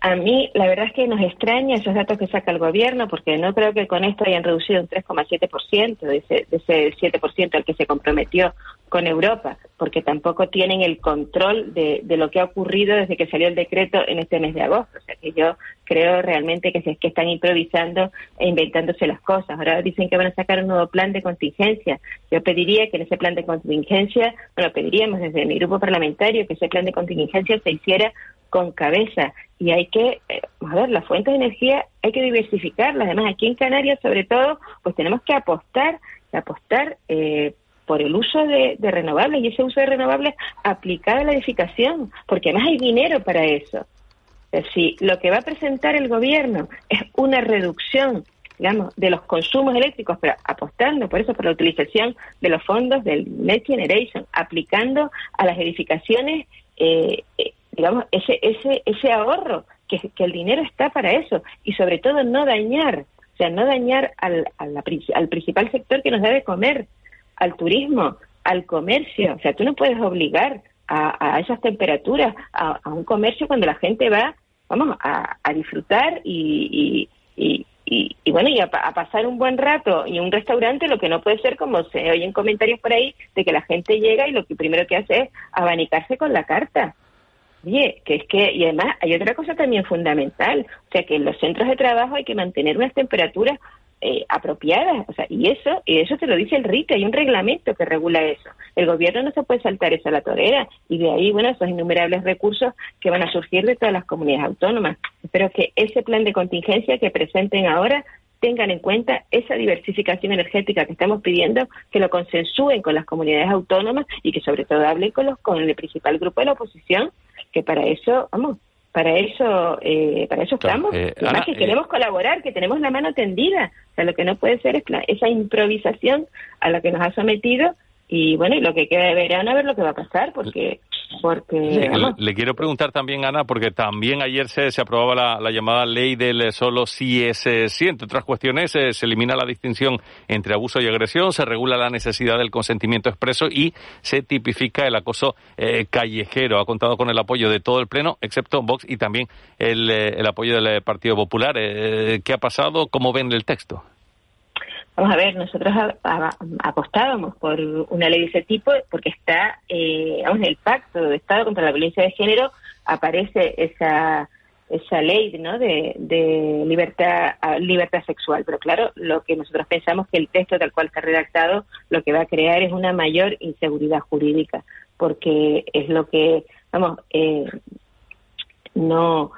a mí la verdad es que nos extraña esos datos que saca el gobierno porque no creo que con esto hayan reducido un 3,7% de ese, de ese 7% al que se comprometió con Europa, porque tampoco tienen el control de, de, lo que ha ocurrido desde que salió el decreto en este mes de agosto. O sea que yo creo realmente que, se, que están improvisando e inventándose las cosas. Ahora dicen que van a sacar un nuevo plan de contingencia. Yo pediría que en ese plan de contingencia, bueno, pediríamos desde mi grupo parlamentario que ese plan de contingencia se hiciera con cabeza y hay que, eh, a ver, las fuentes de energía hay que diversificarlas. Además, aquí en Canarias, sobre todo, pues tenemos que apostar, apostar eh, por el uso de, renovables y ese uso de renovables aplicado a la edificación, porque además hay dinero para eso. Si lo que va a presentar el gobierno es una reducción digamos, de los consumos eléctricos, pero apostando por eso, por la utilización de los fondos del Next Generation, aplicando a las edificaciones eh, digamos, ese, ese, ese ahorro, que, el dinero está para eso, y sobre todo no dañar, o sea, no dañar al, al principal sector que nos debe comer, al turismo, al comercio, o sea, tú no puedes obligar a, a esas temperaturas a, un comercio cuando la gente va, vamos, a, a disfrutar y, y, y, y, bueno, y a, a, pasar un buen rato y un restaurante, lo que no puede ser, como se oyen comentarios por ahí, de que la gente llega y lo que primero que hace es abanicarse con la carta. Oye, que es que, y además hay otra cosa también fundamental, o sea que en los centros de trabajo hay que mantener unas temperaturas eh, apropiadas, o sea, y eso, y eso te lo dice el RIT, hay un reglamento que regula eso. El gobierno no se puede saltar esa la torera, y de ahí, bueno, esos innumerables recursos que van a surgir de todas las comunidades autónomas. Espero que ese plan de contingencia que presenten ahora tengan en cuenta esa diversificación energética que estamos pidiendo, que lo consensúen con las comunidades autónomas y que sobre todo hablen con los con el principal grupo de la oposición que para eso, vamos, para eso, eh, para eso estamos. Eh, Además que eh, queremos colaborar, que tenemos la mano tendida. O sea, lo que no puede ser es esa improvisación a la que nos ha sometido y bueno, y lo que queda de verano a ver lo que va a pasar, porque porque
le, quiero preguntar también Ana porque también ayer se, se aprobaba la, llamada ley del solo sí es sí entre otras cuestiones se elimina la distinción entre abuso y agresión se regula la necesidad del consentimiento expreso y se tipifica el acoso eh, callejero ha contado con el apoyo de todo el pleno excepto Vox y también el, eh, el apoyo del Partido Popular eh, ¿qué ha pasado? ¿cómo ven el texto?
Vamos a ver, nosotros apostábamos por una ley de ese tipo porque está, eh, en el pacto de Estado contra la violencia de género aparece esa esa ley ¿no? de, de libertad libertad sexual pero claro lo que nosotros pensamos que el texto tal cual está redactado lo que va a crear es una mayor inseguridad jurídica porque es lo que vamos eh, no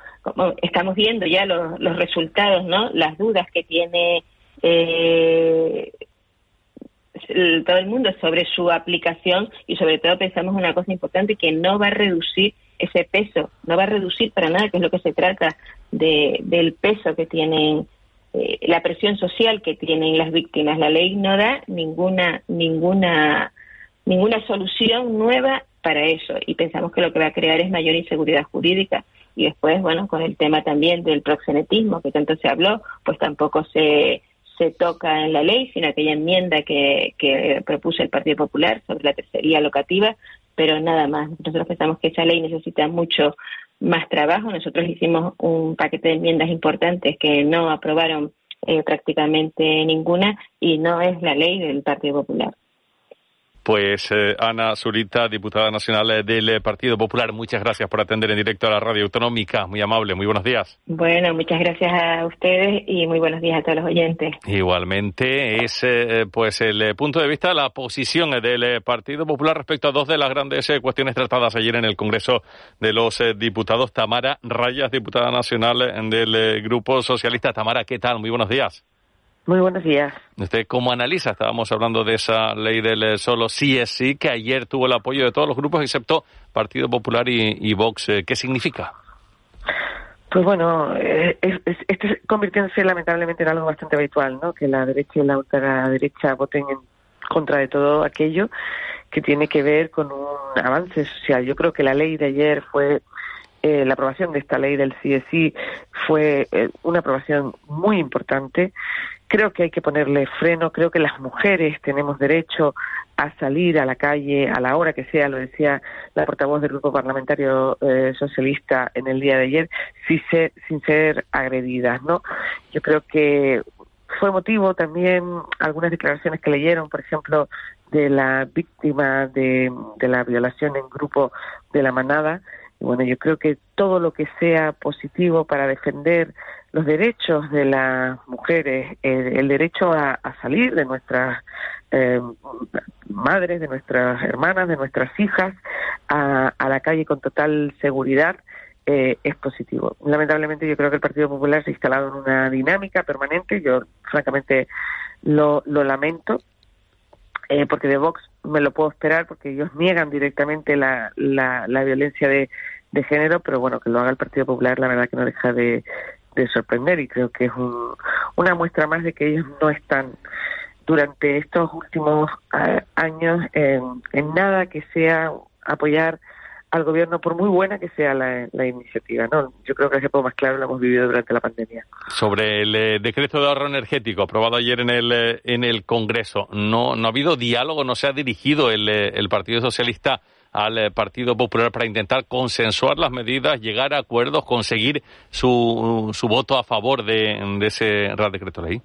estamos viendo ya los, los resultados no las dudas que tiene eh, todo el mundo sobre su aplicación y sobre todo pensamos una cosa importante que no va a reducir ese peso, no va a reducir para nada, que es lo que se trata de, del peso que tienen eh, la presión social que tienen las víctimas. La ley no da ninguna, ninguna, ninguna solución nueva para eso y pensamos que lo que va a crear es mayor inseguridad jurídica. Y después, bueno, con el tema también del proxenetismo que tanto se habló, pues tampoco se, se toca en la ley, sino aquella enmienda que, que propuso el Partido Popular sobre la tercería locativa, pero nada más. Nosotros pensamos que esa ley necesita mucho más trabajo. Nosotros hicimos un paquete de enmiendas importantes que no aprobaron eh, prácticamente ninguna y no es la ley del Partido Popular.
Pues eh, Ana Zurita, diputada nacional eh, del eh, Partido Popular, muchas gracias por atender en directo a la radio autonómica. Muy amable, muy buenos días.
Bueno, muchas gracias a ustedes y muy buenos días a todos los oyentes.
Igualmente, es pues el punto de vista, la posición del Partido Popular respecto a dos de las grandes cuestiones tratadas ayer en el Congreso de los Diputados. Tamara Rayas, diputada nacional del Grupo Socialista. Tamara, ¿qué tal? Muy buenos días.
Muy buenos días.
¿Usted cómo analiza? Estábamos hablando de esa ley del eh, solo sí es sí, que ayer tuvo el apoyo de todos los grupos excepto Partido Popular y, Vox. Eh, ¿Qué significa?
Pues bueno, eh, es, esto convirtiéndose lamentablemente en algo bastante habitual, ¿no? Que la derecha y la ultraderecha voten en contra de todo aquello que tiene que ver con un avance social. Yo creo que la ley de ayer fue la aprobación de esta ley del CSI fue una aprobación muy importante Creo que hay que ponerle freno, creo que las mujeres tenemos derecho a salir a la calle a la hora que sea, lo decía la portavoz del grupo parlamentario eh, socialista en el día de ayer, sin ser, sin ser agredidas, ¿no? Yo creo que fue motivo también algunas declaraciones que leyeron, por ejemplo, de la víctima de, de la violación en grupo de la manada. Y bueno, yo creo que todo lo que sea positivo para defender los derechos de las mujeres, el, derecho a, salir de nuestras eh, madres, de nuestras hermanas, de nuestras hijas a, la calle con total seguridad, eh, es positivo. Lamentablemente yo creo que el Partido Popular se ha instalado en una dinámica permanente, yo francamente lo, lamento, eh, porque de Vox me lo puedo esperar porque ellos niegan directamente la, la, la violencia de, de género, pero bueno, que lo haga el Partido Popular la verdad que no deja de, de sorprender y creo que es una muestra más de que ellos no están durante estos últimos eh, años en, nada que sea apoyar al gobierno por muy buena que sea la, iniciativa. no Yo creo que el ejemplo más claro lo hemos vivido durante la pandemia.
Sobre el eh, decreto de ahorro energético aprobado ayer en el, eh, en el Congreso, ¿no, no ha habido diálogo, no se ha dirigido el, el Partido Socialista al eh, Partido Popular para intentar consensuar las medidas, llegar a acuerdos, conseguir su, su voto a favor de, ese Real Decreto Ley?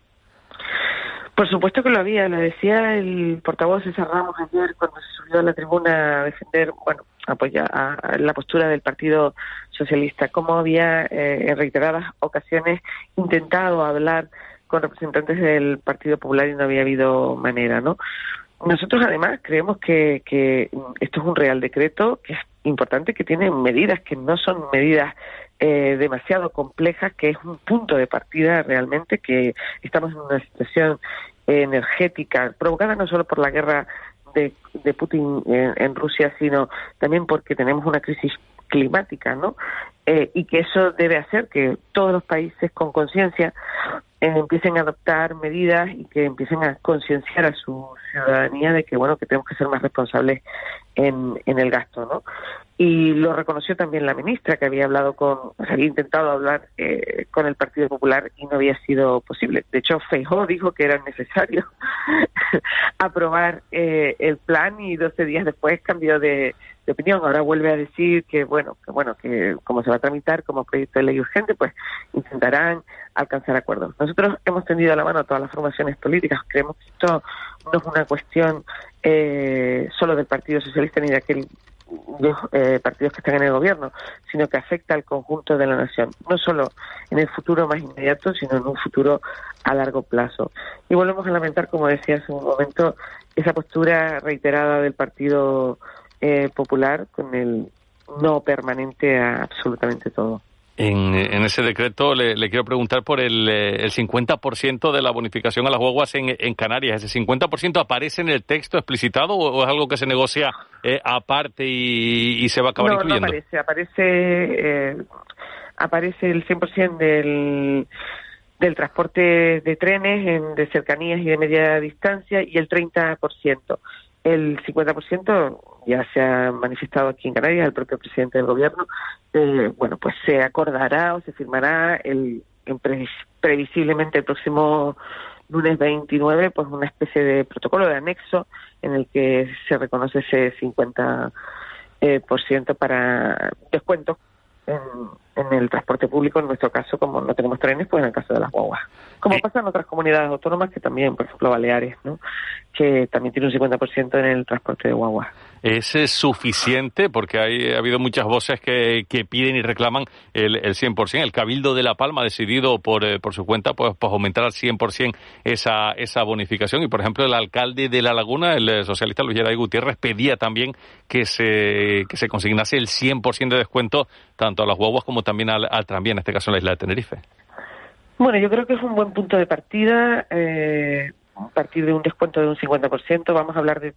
Por supuesto que lo había, lo decía el portavoz César Ramos ayer cuando se subió a la tribuna a defender, bueno, apoyar a la postura del Partido Socialista, como había eh, en reiteradas ocasiones intentado hablar con representantes del Partido Popular y no había habido manera, ¿no? Nosotros además creemos que, que esto es un real decreto que es importante, que tiene medidas que no son medidas eh, demasiado complejas, que es un punto de partida realmente, que estamos en una situación energética provocada no solo por la guerra de, de Putin en, en, Rusia, sino también porque tenemos una crisis climática, ¿no? Eh, y que eso debe hacer que todos los países con conciencia eh, empiecen a adoptar medidas y que empiecen a concienciar a su ciudadanía de que bueno que tenemos que ser más responsables en, en el gasto, ¿no? Y lo reconoció también la ministra que había hablado con, había intentado hablar eh, con el Partido Popular y no había sido posible. De hecho, Feijóo dijo que era necesario aprobar eh, el plan y 12 días después cambió de, de opinión. Ahora vuelve a decir que bueno, que bueno, que como se va a tramitar como proyecto de ley urgente, pues intentarán alcanzar acuerdos. Nosotros hemos tendido la mano a todas las formaciones políticas. Creemos que esto no es una cuestión eh, solo del Partido Socialista ni de aquel dos eh, partidos que están en el gobierno, sino que afecta al conjunto de la nación, no solo en el futuro más inmediato, sino en un futuro a largo plazo. Y volvemos a lamentar, como decía hace un momento, esa postura reiterada del Partido eh, Popular con el no permanente a absolutamente todo.
En, ese decreto le, quiero preguntar por el, eh, el 50% de la bonificación a las guaguas en, en, Canarias. ¿Ese 50% aparece en el texto explicitado o, es algo que se negocia eh, aparte y, se va a acabar incluyendo?
No, aparece. Aparece, eh, aparece el 100% del, del transporte de trenes de cercanías y de media distancia y el 30%. El 50% ya se ha manifestado aquí en Canarias, el propio presidente del gobierno, eh, bueno, pues se acordará o se firmará el, previsiblemente el próximo lunes 29, pues una especie de protocolo de anexo en el que se reconoce ese 50% eh, por ciento para descuento en, en, el transporte público, en nuestro caso, como no tenemos trenes, pues en el caso de las guaguas. Como pasa en otras comunidades autónomas que también, por ejemplo, Baleares, ¿no? que también tiene un 50% en el transporte de guaguas.
¿Es suficiente? Porque hay, ha habido muchas voces que, que piden y reclaman el, el 100%. El Cabildo de La Palma ha decidido por, eh, por su cuenta pues, pues aumentar al 100% esa, esa bonificación. Y, por ejemplo, el alcalde de La Laguna, el eh, socialista Luis Geray Gutiérrez, pedía también que se, que se consignase el 100% de descuento tanto a las guaguas como también al, al tranvía, en este caso en la isla de Tenerife.
Bueno, yo creo que es un buen punto de partida. Eh, a partir de un descuento de un 50%, vamos a hablar de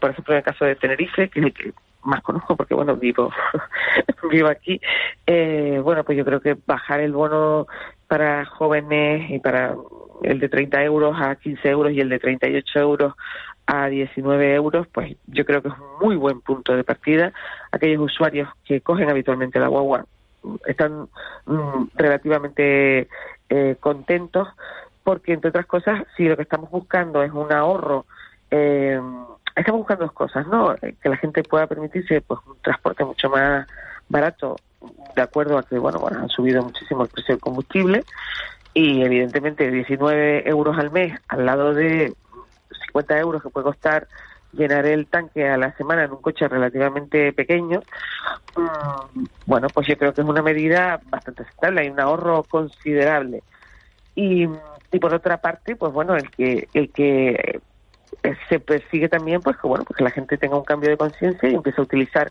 por ejemplo, en el caso de Tenerife, que es el que más conozco porque, bueno, vivo, vivo aquí, eh, bueno, pues yo creo que bajar el bono para jóvenes y para el de 30 euros a 15 euros y el de 38 euros a 19 euros, pues yo creo que es un muy buen punto de partida. Aquellos usuarios que cogen habitualmente la guagua están mm, relativamente eh, contentos porque, entre otras cosas, si lo que estamos buscando es un ahorro eh, estamos buscando dos cosas, ¿no? Eh, que la gente pueda permitirse pues un transporte mucho más barato, de acuerdo a que, bueno, bueno han subido muchísimo el precio del combustible y evidentemente 19 euros al mes al lado de 50 euros que puede costar llenar el tanque a la semana en un coche relativamente pequeño, mm, bueno, pues yo creo que es una medida bastante aceptable, hay un ahorro considerable. Y, y por otra parte, pues bueno, el que el que se persigue también pues que bueno pues que la gente tenga un cambio de conciencia y empiece a utilizar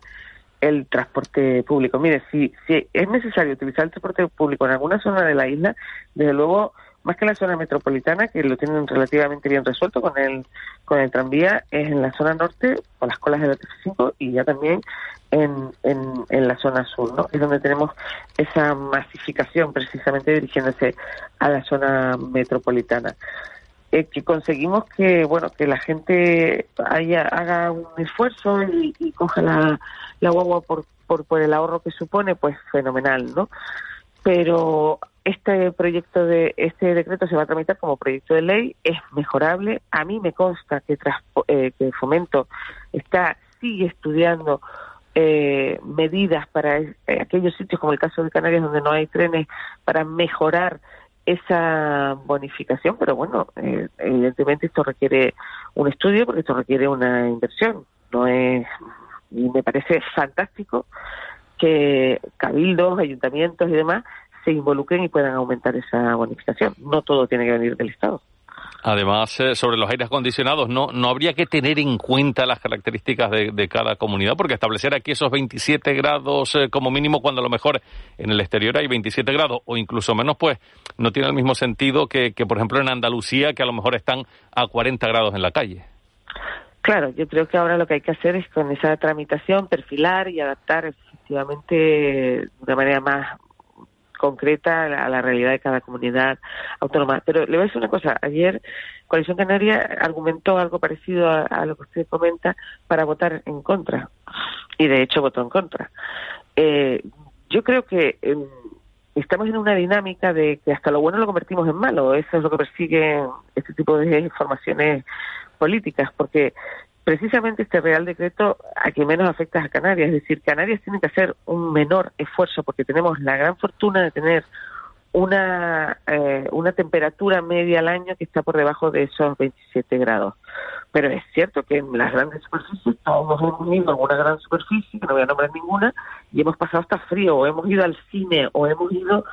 el transporte público. Mire, si, si es necesario utilizar el transporte público en alguna zona de la isla, desde luego, más que en la zona metropolitana, que lo tienen relativamente bien resuelto con el, con el tranvía, es en la zona norte, con las colas del TF5 y ya también en, en, en la zona sur, ¿no? Es donde tenemos esa masificación precisamente dirigiéndose a la zona metropolitana eh, que conseguimos que bueno que la gente haya, haga un esfuerzo y, coja la, la guagua por, por, por el ahorro que supone, pues fenomenal, ¿no? Pero este proyecto de este decreto se va a tramitar como proyecto de ley, es mejorable. A mí me consta que, tras, eh, que Fomento está sigue estudiando eh, medidas para eh, aquellos sitios como el caso de Canarias donde no hay trenes para mejorar esa bonificación, pero bueno, eh, evidentemente esto requiere un estudio porque esto requiere una inversión. No es y me parece fantástico que cabildos, ayuntamientos y demás se involucren y puedan aumentar esa bonificación. No todo tiene que venir del Estado.
Además, eh, sobre los aires acondicionados, no, no habría que tener en cuenta las características de, cada comunidad, porque establecer aquí esos 27 grados eh, como mínimo, cuando a lo mejor en el exterior hay 27 grados o incluso menos, pues no tiene el mismo sentido que, que, por ejemplo, en Andalucía, que a lo mejor están a 40 grados en la calle.
Claro, yo creo que ahora lo que hay que hacer es con esa tramitación perfilar y adaptar efectivamente de manera más concreta a la, realidad de cada comunidad autónoma. Pero le voy a decir una cosa. Ayer Coalición Canaria argumentó algo parecido a, lo que usted comenta para votar en contra. Y de hecho votó en contra. Eh, yo creo que em, estamos en una dinámica de que hasta lo bueno lo convertimos en malo. Eso es lo que persiguen este tipo de formaciones políticas, porque precisamente este Real Decreto a quien menos afecta a Canarias. Es decir, Canarias tiene que hacer un menor esfuerzo porque tenemos la gran fortuna de tener una, eh, una temperatura media al año que está por debajo de esos 27 grados. Pero es cierto que en las grandes superficies todos hemos ido a alguna gran superficie, que no voy a nombrar ninguna, y hemos pasado hasta frío, o hemos ido al cine, o hemos ido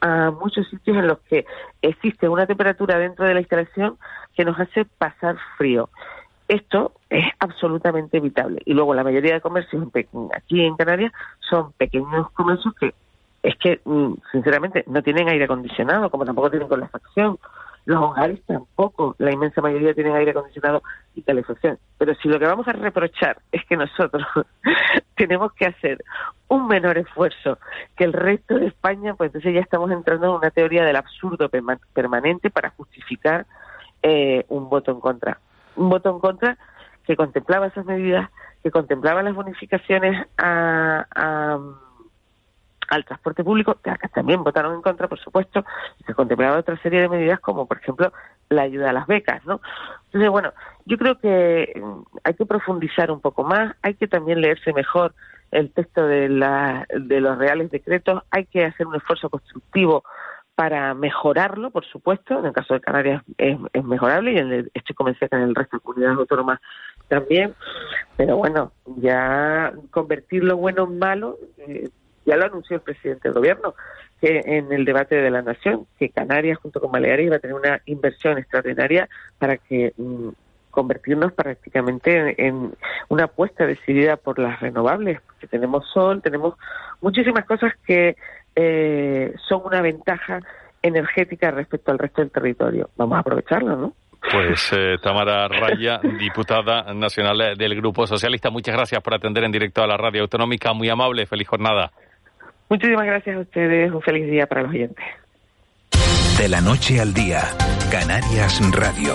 a muchos sitios en los que existe una temperatura dentro de la instalación que nos hace pasar frío. Esto es absolutamente evitable. Y luego la mayoría de comercios aquí en Canarias son pequeños comercios que es que, mm, sinceramente, no tienen aire acondicionado, como tampoco tienen calefacción. Los hogares tampoco, la inmensa mayoría tienen aire acondicionado y calefacción. Pero si lo que vamos a reprochar es que nosotros tenemos que hacer un menor esfuerzo que el resto de España, pues entonces ya estamos entrando en una teoría del absurdo permanente para justificar eh, un voto en contra. Un voto en contra que contemplaba esas medidas, que contemplaba las bonificaciones a, al transporte público, que acá también votaron en contra, por supuesto, y que contemplaba otra serie de medidas como, por ejemplo, la ayuda a las becas, ¿no? Entonces, bueno, yo creo que mm, hay que profundizar un poco más, hay que también leerse mejor el texto de, la, de los reales decretos, hay que hacer un esfuerzo constructivo para mejorarlo, por supuesto, en el caso de Canarias es, mejorable y en el, estoy convencida que en el resto de comunidades autónomas también, pero bueno, ya convertir lo bueno en malo, eh, ya lo anunció el presidente del gobierno, que en el debate de la nación, que Canarias junto con Baleares iba a tener una inversión extraordinaria para que mm, convertirnos prácticamente en, una apuesta decidida por las renovables, porque tenemos sol, tenemos muchísimas cosas que eh, son una ventaja energética respecto al resto del territorio. Vamos a aprovecharlo, ¿no?
Pues eh, Tamara Raya, diputada nacional del Grupo Socialista, muchas gracias por atender en directo a la radio autonómica. Muy amable, feliz jornada.
Muchísimas gracias a ustedes. Un feliz día para los oyentes.
De la noche al día, Canarias Radio.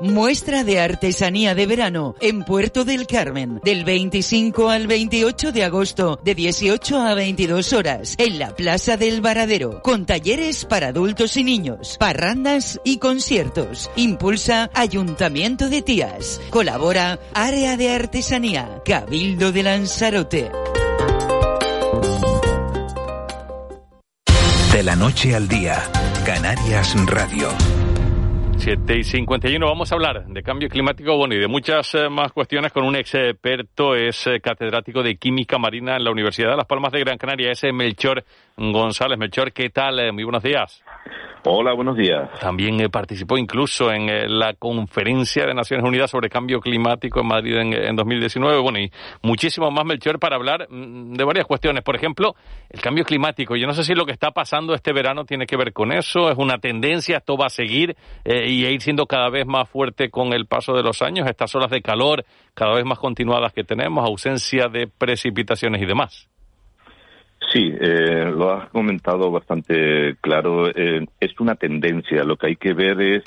Muestra de artesanía de verano en Puerto del Carmen, del 25 al 28 de agosto, de 18 a 22 horas, en la Plaza del Varadero, con talleres para adultos y niños, parrandas y conciertos. Impulsa Ayuntamiento de Tías. Colabora Área de Artesanía, Cabildo de Lanzarote.
De la noche al día, Canarias Radio.
7 y 51 vamos a hablar de cambio climático bueno, y de muchas eh, más cuestiones con un experto, es eh, catedrático de Química Marina en la Universidad de Las Palmas de Gran Canaria, es Melchor González. Melchor, ¿qué tal? Eh, muy buenos días.
Hola, buenos días.
También eh, participó incluso en eh, la conferencia de Naciones Unidas sobre cambio climático en Madrid en, 2019. Bueno, y muchísimo más, Melchor, para hablar mm, de varias cuestiones. Por ejemplo, el cambio climático. Yo no sé si lo que está pasando este verano tiene que ver con eso, es una tendencia, esto va a seguir eh, y ir siendo cada vez más fuerte con el paso de los años, estas olas de calor cada vez más continuadas que tenemos, ausencia de precipitaciones y demás.
Sí, eh, lo has comentado bastante claro. Eh, es una tendencia. Lo que hay que ver es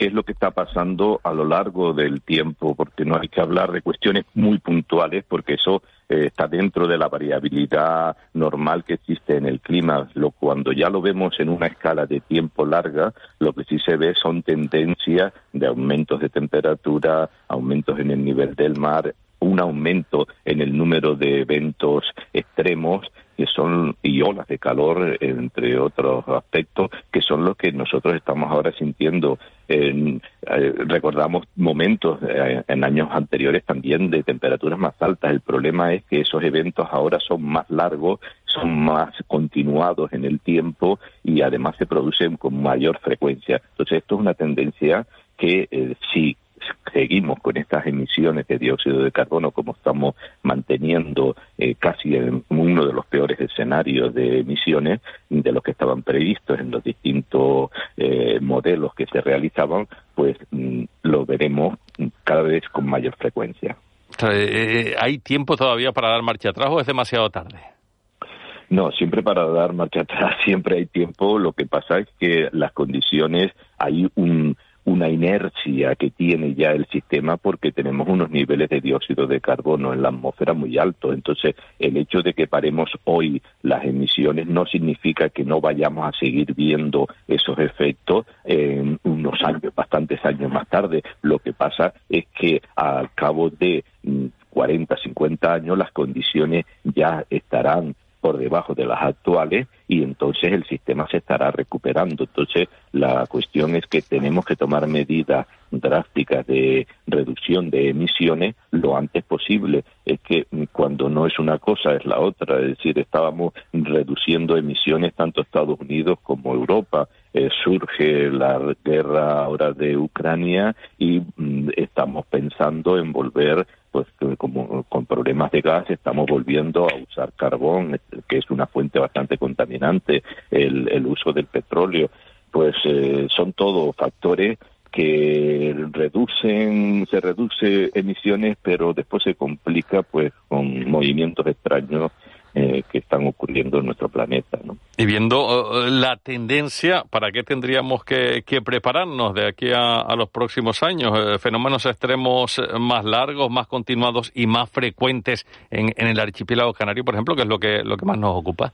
qué es lo que está pasando a lo largo del tiempo, porque no hay que hablar de cuestiones muy puntuales, porque eso eh, está dentro de la variabilidad normal que existe en el clima. Lo, cuando ya lo vemos en una escala de tiempo larga, lo que sí se ve son tendencias de aumentos de temperatura, aumentos en el nivel del mar, un aumento en el número de eventos extremos que son y olas de calor entre otros aspectos que son los que nosotros estamos ahora sintiendo eh, recordamos momentos eh, en años anteriores también de temperaturas más altas. El problema es que esos eventos ahora son más largos son más continuados en el tiempo y además se producen con mayor frecuencia. Entonces esto es una tendencia que eh, sí seguimos con estas emisiones de dióxido de carbono como estamos manteniendo eh, casi en uno de los peores escenarios de emisiones de los que estaban previstos en los distintos eh, modelos que se realizaban, pues mm, lo veremos cada vez con mayor frecuencia.
Eh, ¿Hay tiempo todavía para dar marcha atrás o es demasiado tarde?
No, siempre para dar marcha atrás siempre hay tiempo. Lo que pasa es que las condiciones, hay un, una inercia que tiene ya el sistema porque tenemos unos niveles de dióxido de carbono en la atmósfera muy altos. Entonces, el hecho de que paremos hoy las emisiones no significa que no vayamos a seguir viendo esos efectos en unos años, bastantes años más tarde. Lo que pasa es que al cabo de 40, mm, 50 años las condiciones ya estarán por debajo de las actuales y entonces el sistema se estará recuperando. Entonces la cuestión es que tenemos que tomar medidas drásticas de reducción de emisiones lo antes posible. Es que cuando no es una cosa es la otra. Es decir, estábamos reduciendo emisiones tanto Estados Unidos como Europa eh, surge la guerra ahora de Ucrania y mm, estamos pensando en volver pues como con problemas de gas estamos volviendo a usar carbón que es una fuente bastante contaminante el, el uso del petróleo. Pues eh, son todos factores que reducen, se reduce emisiones, pero después se complica pues con movimientos extraños eh, que están ocurriendo en nuestro planeta. ¿no?
Y viendo eh, la tendencia, ¿para qué tendríamos que, prepararnos de aquí a, los próximos años? fenómenos extremos más largos, más continuados y más frecuentes en, en el archipiélago canario, por ejemplo, que es lo que, lo que más nos ocupa.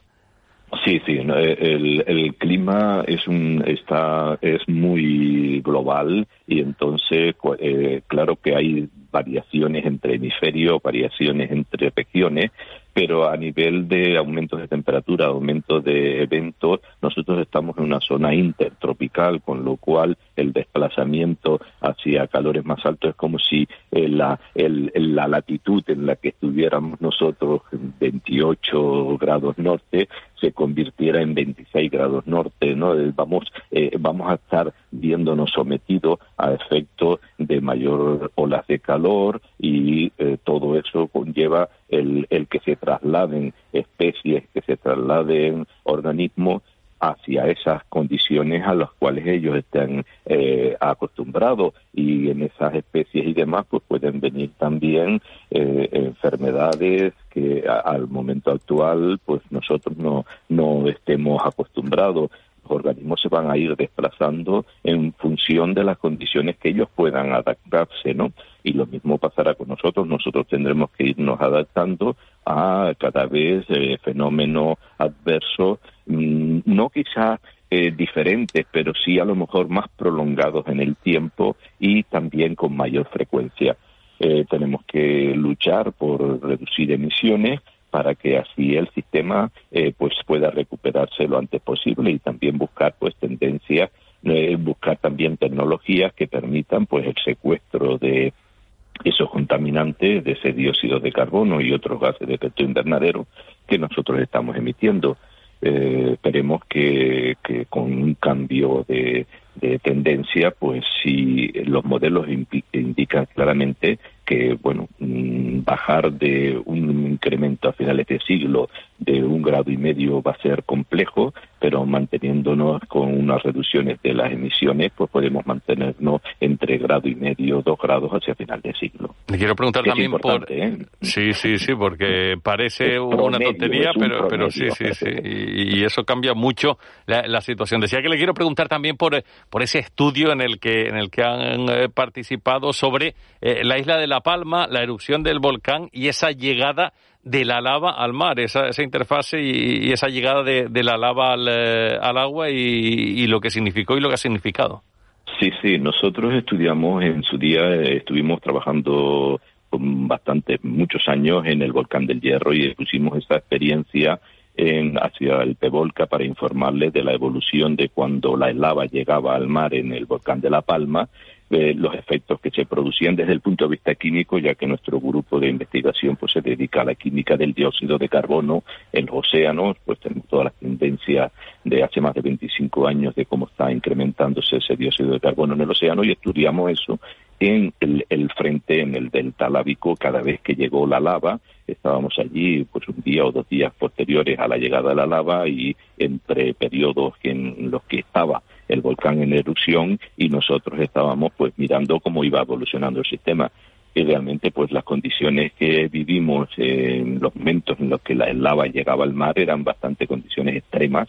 Sí, sí, el, el, clima es un está es muy global y entonces eh, claro que hay variaciones entre hemisferios, variaciones entre regiones, pero a nivel de aumentos de temperatura, aumentos de eventos, nosotros estamos en una zona intertropical, con lo cual el desplazamiento hacia calores más altos es como si eh, la, la latitud en la que estuviéramos nosotros, 28 grados norte, se convirtiera en 26 grados norte, ¿no? Eh, vamos, eh, vamos a estar viéndonos sometidos a efectos de mayor olas de calor y todo eso conlleva el, el que se trasladen especies, que se trasladen organismos hacia esas condiciones a las cuales ellos están eh, acostumbrados. Y en esas especies y demás pues pueden venir también eh, enfermedades que al momento actual pues nosotros no no estemos acostumbrados organismos se van a ir desplazando en función de las condiciones que ellos puedan adaptarse, ¿no? Y lo mismo pasará con nosotros. Nosotros tendremos que irnos adaptando a cada vez eh, fenómenos adversos, mm, no quizá eh, diferentes, pero sí a lo mejor más prolongados en el tiempo y también con mayor frecuencia. Eh, tenemos que luchar por reducir emisiones, para que así el sistema eh, pues pueda recuperarse lo antes posible y también buscar pues tendencias eh, buscar también tecnologías que permitan pues el secuestro de esos contaminantes de ese dióxido de carbono y otros gases de efecto invernadero que nosotros estamos emitiendo. Eh, esperemos que, que, con un cambio de, de tendencia, pues si los modelos indican claramente que, bueno, mm, bajar de un incremento a finales de siglo de un grado y medio va a ser complejo, pero manteniéndonos con unas reducciones de las emisiones, pues podemos mantenernos entre grado y medio, dos grados hacia final de siglo.
Le quiero preguntar también por... ¿eh? Sí, sí, sí, porque parece una tontería, pero, pero sí, sí, sí, y, eso cambia mucho la, situación. Decía que le quiero preguntar también por, por ese estudio en el que, en el que han eh, participado sobre eh, la isla de La Palma, la erupción del volcán y esa llegada de la lava al mar, esa, esa interfase y, esa llegada de, la lava al, eh, agua y, lo que significó y lo que ha significado.
Sí, sí, nosotros estudiamos en su día, estuvimos trabajando con bastante, muchos años en el volcán del Hierro y pusimos esa experiencia en, hacia el Pevolca para informarles de la evolución de cuando la lava llegaba al mar en el volcán de La Palma los efectos que se producían desde el punto de vista químico, ya que nuestro grupo de investigación pues se dedica a la química del dióxido de carbono en los océanos, pues tenemos todas las tendencias de hace más de 25 años de cómo está incrementándose ese dióxido de carbono en el océano y estudiamos eso en el, frente, en el delta lábico, cada vez que llegó la lava, estábamos allí pues un día o dos días posteriores a la llegada de la lava y entre periodos en los que estaba el volcán en erupción y nosotros estábamos pues mirando cómo iba evolucionando el sistema. Y realmente pues las condiciones que vivimos en los momentos en los que la lava llegaba al mar eran bastante condiciones extremas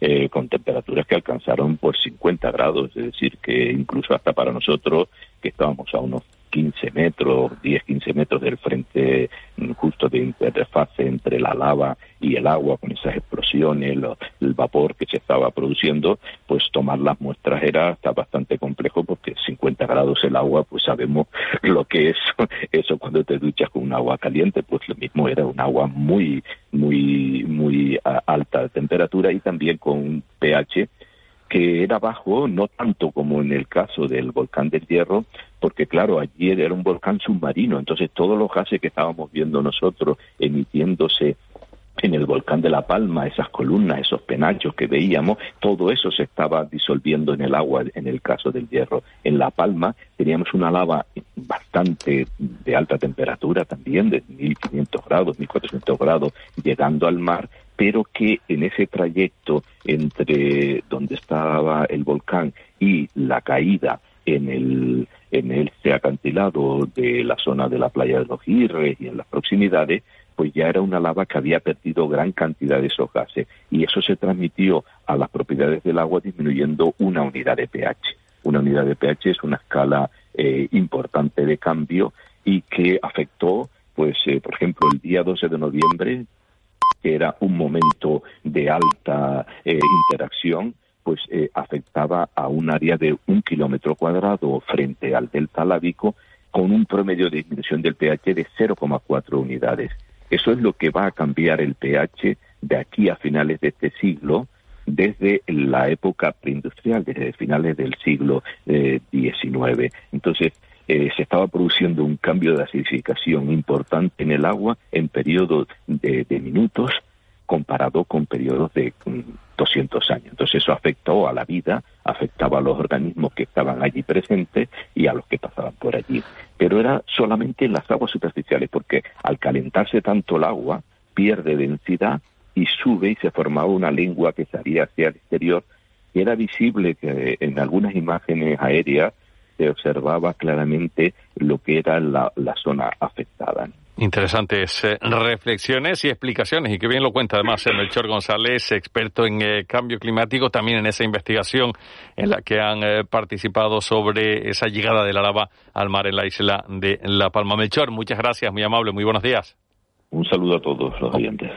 eh, con temperaturas que alcanzaron por 50 grados, es decir, que incluso hasta para nosotros, que estábamos a unos 15 metros, 10, 15 metros del frente mm, justo de interfase entre la lava y el agua con esas explosiones, el vapor que se estaba produciendo, pues tomar las muestras era hasta bastante complejo porque 50 grados el agua, pues sabemos lo que es eso cuando te duchas con un agua caliente, pues lo mismo era un agua muy, muy, muy alta de temperatura y también con un pH que era bajo, no tanto como en el caso del volcán del Hierro, porque claro, allí era un volcán submarino, entonces todos los gases que estábamos viendo nosotros emitiéndose en el volcán de La Palma, esas columnas, esos penachos que veíamos, todo eso se estaba disolviendo en el agua en el caso del hierro. En La Palma teníamos una lava bastante de alta temperatura también, de 1500 grados, 1400 grados, llegando al mar, pero que en ese trayecto entre donde estaba el volcán y la caída en el en ese acantilado de la zona de la playa de los Girres y en las proximidades, pues ya era una lava que había perdido gran cantidad de esos gases y eso se transmitió a las propiedades del agua disminuyendo una unidad de pH. Una unidad de pH es una escala eh, importante de cambio y que afectó, pues, eh, por ejemplo, el día 12 de noviembre, que era un momento de alta eh, interacción, pues afectaba a un área de un kilómetro cuadrado frente al delta lábico con un promedio de disminución del pH de 0,4 unidades. Eso es lo que va a cambiar el pH de aquí a finales de este siglo, desde la época preindustrial, desde finales del siglo XIX. Eh, Entonces, eh, se estaba produciendo un cambio de acidificación importante en el agua en periodos de, de minutos comparado con periodos de 200 años. Entonces eso afectó a la vida, afectaba a los organismos que estaban allí presentes y a los que pasaban por allí. Pero era solamente en las aguas superficiales, porque al calentarse tanto el agua, pierde densidad y sube y se formaba una lengua que salía hacia el exterior. Y era visible que en algunas imágenes aéreas se observaba claramente lo que era la, la zona afectada.
Interesantes eh, reflexiones y explicaciones, y que bien lo cuenta además el Melchor González, experto en eh, cambio climático, también en esa investigación en la que han eh, participado sobre esa llegada de la lava al mar en la isla de La Palma. Melchor, muchas gracias, muy amable, muy buenos días.
Un saludo a todos los oyentes.